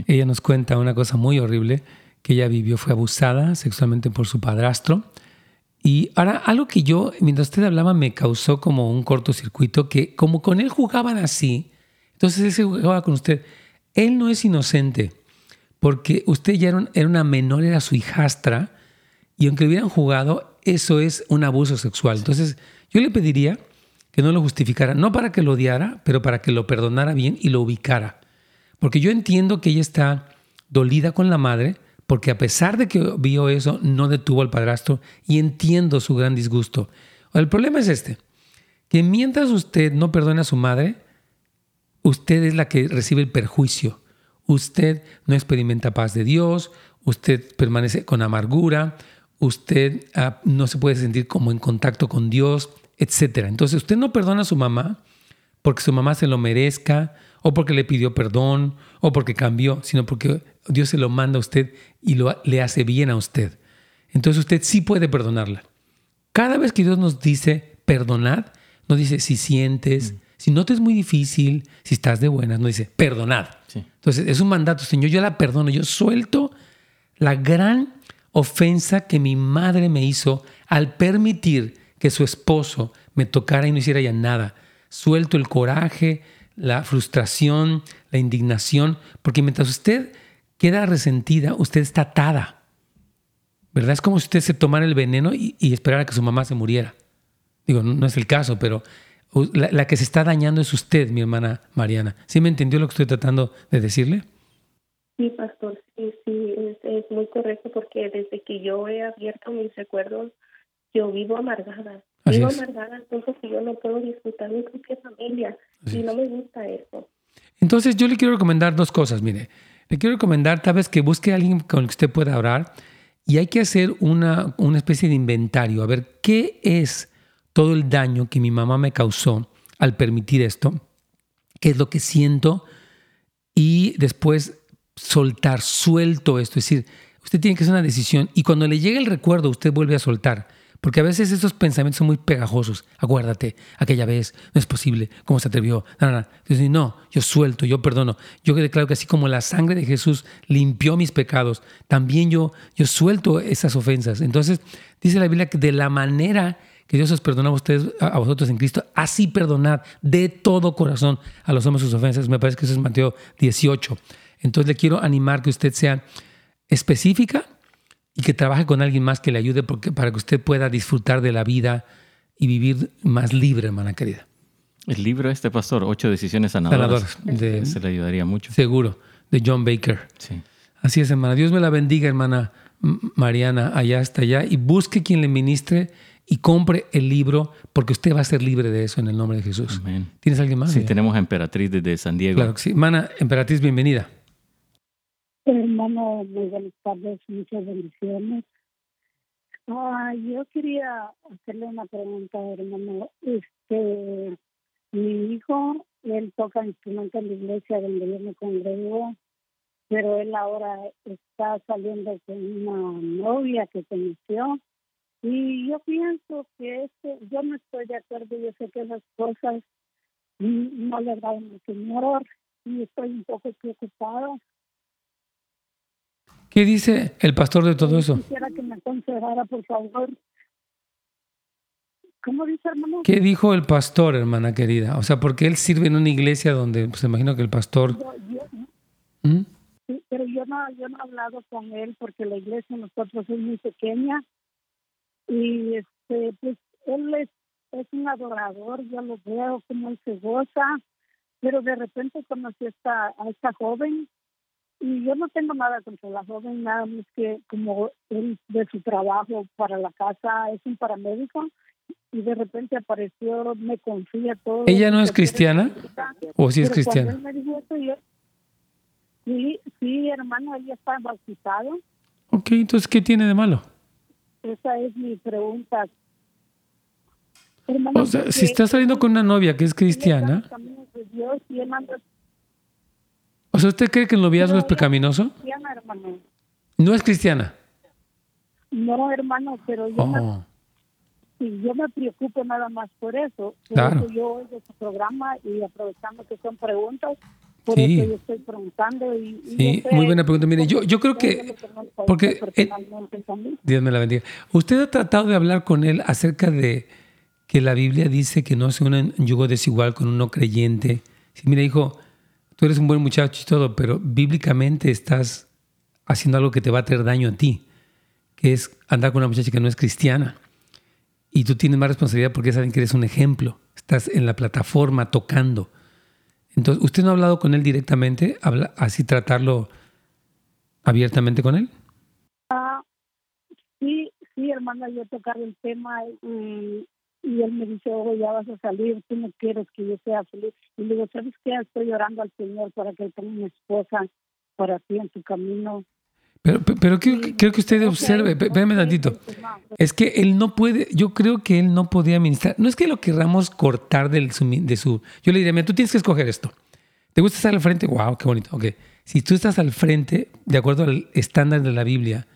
Ella nos cuenta una cosa muy horrible que ella vivió, fue abusada sexualmente por su padrastro. Y ahora, algo que yo, mientras usted hablaba, me causó como un cortocircuito, que como con él jugaban así, entonces él se jugaba con usted. Él no es inocente, porque usted ya era, era una menor, era su hijastra, y aunque hubieran jugado, eso es un abuso sexual. Entonces, yo le pediría que no lo justificara, no para que lo odiara, pero para que lo perdonara bien y lo ubicara. Porque yo entiendo que ella está dolida con la madre, porque a pesar de que vio eso, no detuvo al padrastro y entiendo su gran disgusto. El problema es este, que mientras usted no perdone a su madre, usted es la que recibe el perjuicio. Usted no experimenta paz de Dios, usted permanece con amargura, usted ah, no se puede sentir como en contacto con Dios, etcétera. Entonces, usted no perdona a su mamá porque su mamá se lo merezca, o porque le pidió perdón, o porque cambió, sino porque Dios se lo manda a usted y lo, le hace bien a usted. Entonces usted sí puede perdonarla. Cada vez que Dios nos dice perdonad, nos dice si sientes, mm. si no te es muy difícil, si estás de buenas, nos dice perdonad. Entonces es un mandato, Señor, yo la perdono, yo suelto la gran ofensa que mi madre me hizo al permitir que su esposo me tocara y no hiciera ya nada. Suelto el coraje, la frustración, la indignación, porque mientras usted queda resentida, usted está atada. ¿Verdad? Es como si usted se tomara el veneno y, esperara que su mamá se muriera. Digo, no, es el caso, pero la, que se está dañando es usted, mi hermana Mariana. ¿Sí me entendió lo que estoy tratando de decirle? Sí, pastor, sí, sí, es, es muy correcto porque desde que yo he abierto mis recuerdos yo vivo amargada. vivo amargada, entonces yo no puedo disfrutar mi propia familia y no me gusta eso. Entonces yo le quiero recomendar dos cosas, mire. Le quiero recomendar tal vez que busque a alguien con el que usted pueda orar y hay que hacer una, una especie de inventario, a ver qué es todo el daño que mi mamá me causó al permitir esto, qué es lo que siento y después soltar, suelto esto. Es decir, usted tiene que hacer una decisión y cuando le llegue el recuerdo usted vuelve a soltar Porque a veces esos pensamientos son muy pegajosos. Acuérdate, aquella vez, no es posible, ¿cómo se atrevió? No, no, no. no, yo suelto, yo perdono. Yo declaro que así como la sangre de Jesús limpió mis pecados, también yo, yo suelto esas ofensas. Entonces, dice la Biblia que de la manera que Dios os perdonó a ustedes, a vosotros en Cristo, así perdonad de todo corazón a los hombres sus ofensas. Me parece que eso es Mateo 18. Entonces le quiero animar que usted sea específica y que trabaje con alguien más que le ayude porque, para que usted pueda disfrutar de la vida y vivir más libre, hermana querida. El libro este, pastor, Ocho Decisiones Sanadoras, se le ayudaría mucho. Seguro, de John Baker. Sí. Así es, hermana. Dios me la bendiga, hermana Mariana, allá hasta allá, y busque quien le ministre y compre el libro porque usted va a ser libre de eso en el nombre de Jesús. Amén. ¿Tienes alguien más? Sí, tenemos a Emperatriz desde San Diego. Claro que sí. Hermana Emperatriz, bienvenida. Hermano, muy buenas tardes, muchas bendiciones. Ah, yo quería hacerle una pregunta, hermano. Este, mi hijo, él toca instrumentos en la iglesia donde yo me congrego, pero él ahora está saliendo con una novia que conoció y yo pienso que este, yo no estoy de acuerdo, yo sé que esas cosas no le dan al Señor y estoy un poco preocupada. ¿Qué dice el pastor de todo eso? Quisiera que me aconsejara, por favor. ¿Cómo dice, hermano? ¿Qué dijo el pastor, hermana querida? O sea, porque él sirve en una iglesia donde, pues imagino que el pastor... ¿Mm? Sí, pero yo no, yo no he hablado con él porque la iglesia nosotros es muy pequeña y este pues él es, es un adorador, yo lo veo como él se goza, pero de repente conocí a esta, a esta joven y yo no tengo nada contra la joven, nada más que como él de su trabajo para la casa es un paramédico y de repente apareció, me confía todo. ¿Ella no es cristiana? ¿O sí es cristiana? Él me dijo eso, yo, sí, sí, hermano, ella está bautizado. Ok, entonces, ¿qué tiene de malo? Esa es mi pregunta. o sea, si está saliendo con una novia que es cristiana. O sea, ¿usted cree que el noviazgo es pecaminoso? No es cristiana. No, hermano, pero yo, me, oh. yo me preocupo nada más por eso. Por claro. eso yo oigo su programa y aprovechando que son preguntas, por eso yo estoy preguntando. Y, sí, muy buena pregunta. Mire, yo, yo creo que, porque, Dios me la bendiga. Usted ha tratado de hablar con él acerca de que la Biblia dice que no sea un yugo desigual con un no creyente. Sí, mire, hijo, tú eres un buen muchacho y todo, pero bíblicamente estás haciendo algo que te va a traer daño a ti, que es andar con una muchacha que no es cristiana. Y tú tienes más responsabilidad porque saben que eres un ejemplo. Estás en la plataforma tocando entonces, ¿usted no ha hablado con él directamente? ¿Habla, así tratarlo abiertamente con él? Ah, sí, sí, hermana, yo he tocado el tema y, y él me dice, oh, ya vas a salir, tú no quieres que yo sea feliz. Y le digo, ¿sabes qué? Estoy orando al Señor para que él tenga una esposa para ti en tu camino. Pero, pero creo, creo que usted observe, espérame tantito. Es que él no puede, yo creo que él no podía ministrar. No es que lo querramos cortar del, de su. Yo le diría, mira, tú tienes que escoger esto. ¿Te gusta estar al frente? ¡Wow! ¡Qué bonito! Ok. Si tú estás al frente, de acuerdo al estándar de la Biblia,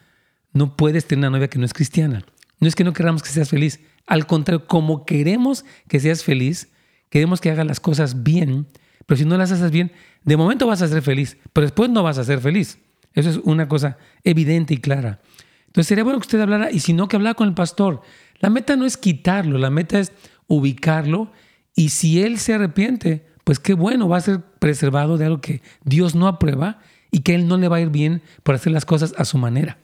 no puedes tener una novia que no es cristiana. No es que no queramos que seas feliz. Al contrario, como queremos que seas feliz, queremos que hagas las cosas bien, pero si no las haces bien, de momento vas a ser feliz, pero después no vas a ser feliz. Eso es una cosa evidente y clara. Entonces sería bueno que usted hablara, y si no, que hablara con el pastor. La meta no es quitarlo, la meta es ubicarlo, y si él se arrepiente, pues qué bueno, va a ser preservado de algo que Dios no aprueba y que él no le va a ir bien por hacer las cosas a su manera.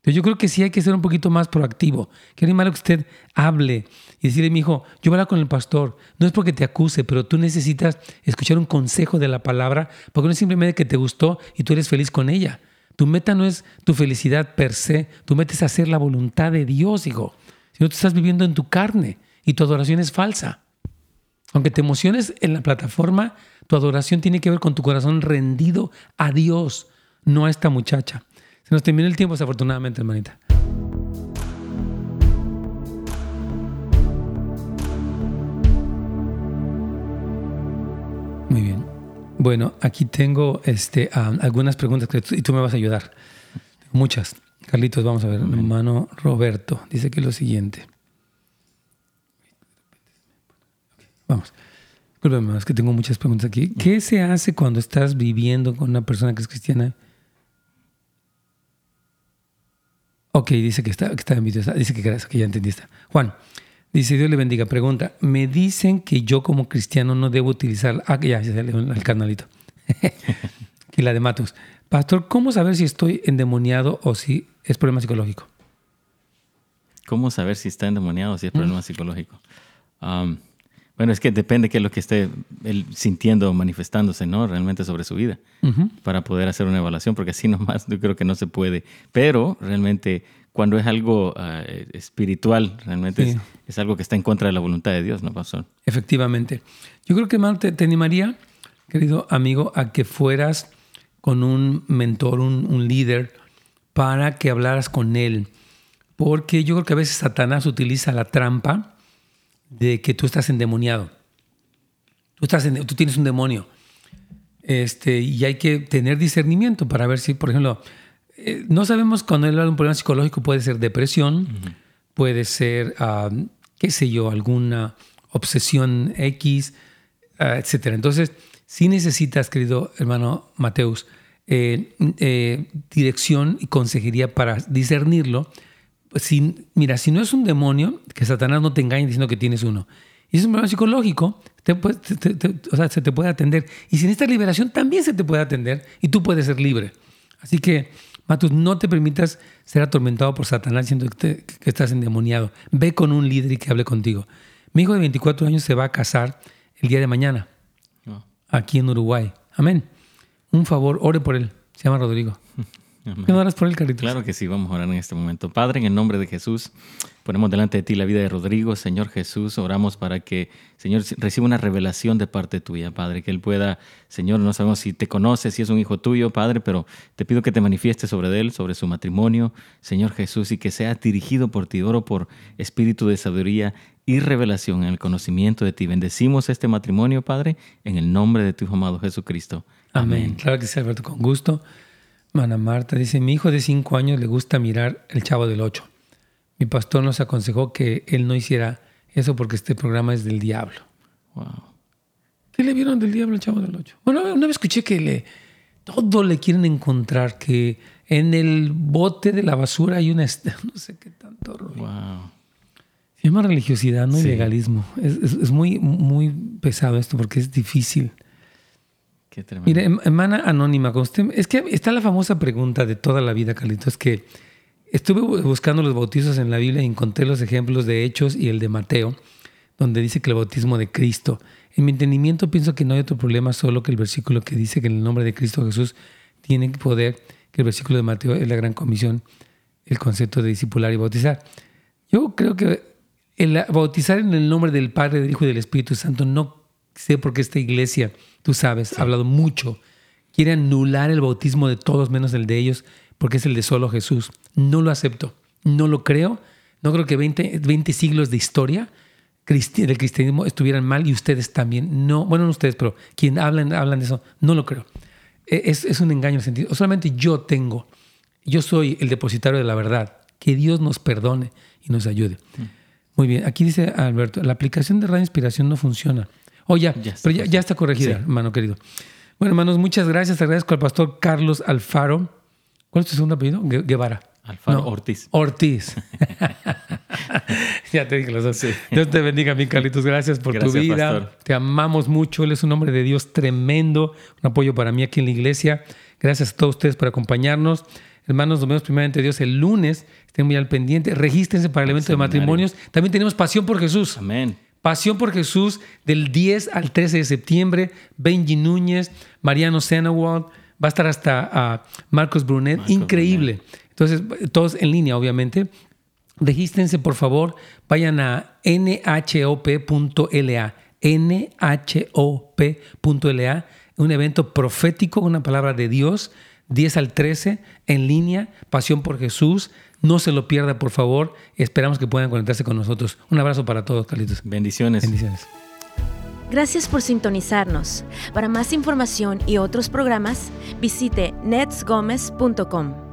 Entonces yo creo que sí hay que ser un poquito más proactivo. Que no malo que usted hable y decirle, mi hijo, yo voy a hablar con el pastor. No es porque te acuse, pero tú necesitas escuchar un consejo de la palabra, porque no es simplemente que te gustó y tú eres feliz con ella. Tu meta no es tu felicidad per se, tu meta es hacer la voluntad de Dios, hijo. Si no, tú estás viviendo en tu carne y tu adoración es falsa. Aunque te emociones en la plataforma, tu adoración tiene que ver con tu corazón rendido a Dios, no a esta muchacha. Nos terminó el tiempo desafortunadamente, hermanita. Muy bien. Bueno, aquí tengo este, algunas preguntas que tú, y tú me vas a ayudar. Muchas. Carlitos, vamos a ver. Mi hermano Roberto dice que es lo siguiente. Vamos. Disculpenme, es que tengo muchas preguntas aquí. Mm. ¿Qué se hace cuando estás viviendo con una persona que es cristiana? Ok, dice que está, que está envidiosa. Dice que gracias, que ya entendiste. Juan, dice Dios le bendiga. Pregunta, me dicen que yo como cristiano no debo utilizar... Ah, ya, ya sale el canalito. y la de Matos. Pastor, ¿cómo saber si estoy endemoniado o si es problema psicológico? ¿Cómo saber si está endemoniado o si es problema psicológico? Um, bueno, es que depende qué es lo que esté él sintiendo o manifestándose, ¿no? Realmente sobre su vida, para poder hacer una evaluación, porque así nomás yo creo que no se puede. Pero realmente cuando es algo ah, espiritual, realmente es, algo que está en contra de la voluntad de Dios, ¿no, Pastor? Efectivamente. Yo creo que, más te, animaría, querido amigo, a que fueras con un mentor, un, un líder, para que hablaras con él. Porque yo creo que a veces Satanás utiliza la trampa de que tú estás endemoniado. Tú, estás tú tienes un demonio. Este, y hay que tener discernimiento para ver si, por ejemplo, eh, no sabemos cuando él habla de un problema psicológico, puede ser depresión, puede ser, qué sé yo, alguna obsesión X, uh, etc. Entonces, si necesitas, querido hermano Mateus, eh, eh, dirección y consejería para discernirlo, si, mira, si no es un demonio, que Satanás no te engañe diciendo que tienes uno. Y es un problema psicológico, o sea, se te puede atender. Y sin esta liberación también se te puede atender y tú puedes ser libre. Así que, Matus, no te permitas ser atormentado por Satanás diciendo que, estás endemoniado. Ve con un líder y que hable contigo. Mi hijo de 24 años se va a casar el día de mañana, ah. aquí en Uruguay. Amén. Un favor, ore por él. Se llama Rodrigo. ¿Qué oras por el Carlitos? Claro que sí, vamos a orar en este momento. Padre, en el nombre de Jesús, ponemos delante de ti la vida de Rodrigo. Señor Jesús, oramos para que, Señor, reciba una revelación de parte tuya, Padre, que él pueda, Señor, no sabemos si te conoce, si es un hijo tuyo, Padre, pero te pido que te manifiestes sobre él, sobre su matrimonio, Señor Jesús, y que sea dirigido por ti. Oro por espíritu de sabiduría y revelación en el conocimiento de ti. Bendecimos este matrimonio, Padre, en el nombre de tu Hijo amado Jesucristo. Amén. Claro que sí, Alberto, con gusto. Mana Marta dice, mi hijo de cinco años le gusta mirar El Chavo del Ocho. Mi pastor nos aconsejó que él no hiciera eso porque este programa es del diablo. Wow. ¿Qué le vieron del diablo al Chavo del Ocho? Bueno, una vez escuché que le, todo le quieren encontrar, que en el bote de la basura hay una... No sé qué tanto Wow. Se llama religiosidad, no legalismo. Es, es, muy, muy pesado esto porque es difícil. Mire, hermana anónima, usted, es que está la famosa pregunta de toda la vida, Carlitos, que estuve buscando los bautizos en la Biblia y encontré los ejemplos de Hechos y el de Mateo, donde dice que el bautismo de Cristo. En mi entendimiento pienso que no hay otro problema, solo que el versículo que dice que en el nombre de Cristo Jesús tiene poder, que el versículo de Mateo es la gran comisión, el concepto de discipular y bautizar. Yo creo que el bautizar en el nombre del Padre, del Hijo y del Espíritu Santo no sé por qué esta iglesia, tú sabes, ha hablado mucho, quiere anular el bautismo de todos menos el de ellos, porque es el de solo Jesús. No lo acepto, no lo creo. No creo que 20, 20 siglos de historia del cristianismo estuvieran mal y ustedes también. No, bueno, no ustedes, pero quien hablan, hablan de eso, no lo creo. E, es, es un engaño en el sentido. Solamente yo tengo, yo soy el depositario de la verdad. Que Dios nos perdone y nos ayude. Mm. Muy bien, aquí dice Alberto, la aplicación de Radio Inspiración no funciona. Oh, ya, pero ya, está corregida, hermano querido. Bueno, hermanos, muchas gracias. Te agradezco al pastor Carlos Alfaro. ¿Cuál es tu segundo apellido? Guevara. Alfaro Ortiz. Ortiz. ya te dije los dos. Dios te bendiga, mi Carlitos. Gracias por tu vida. Te amamos mucho. Él es un hombre de Dios tremendo. Un apoyo para mí aquí en la iglesia. Gracias a todos ustedes por acompañarnos. Hermanos, nos vemos primeramente Dios el lunes. Estén muy al pendiente. Regístrense para el evento de matrimonios. También tenemos pasión por Jesús. Amén. Pasión por Jesús del 10 al 13 de septiembre. Benji Núñez, Mariano Senawald, va a estar hasta ah, Marcos Brunet. Increíble. Entonces, todos en línea, obviamente. Regístrense, por favor. Vayan a nhop.la. nhop.la. Un evento profético, una palabra de Dios. 10 al 13 en línea. Pasión por Jesús. No se lo pierda, por favor. Esperamos que puedan conectarse con nosotros. Un abrazo para todos, Carlitos. Bendiciones. Bendiciones. Gracias por sintonizarnos. Para más información y otros programas, visite netsgomez.com.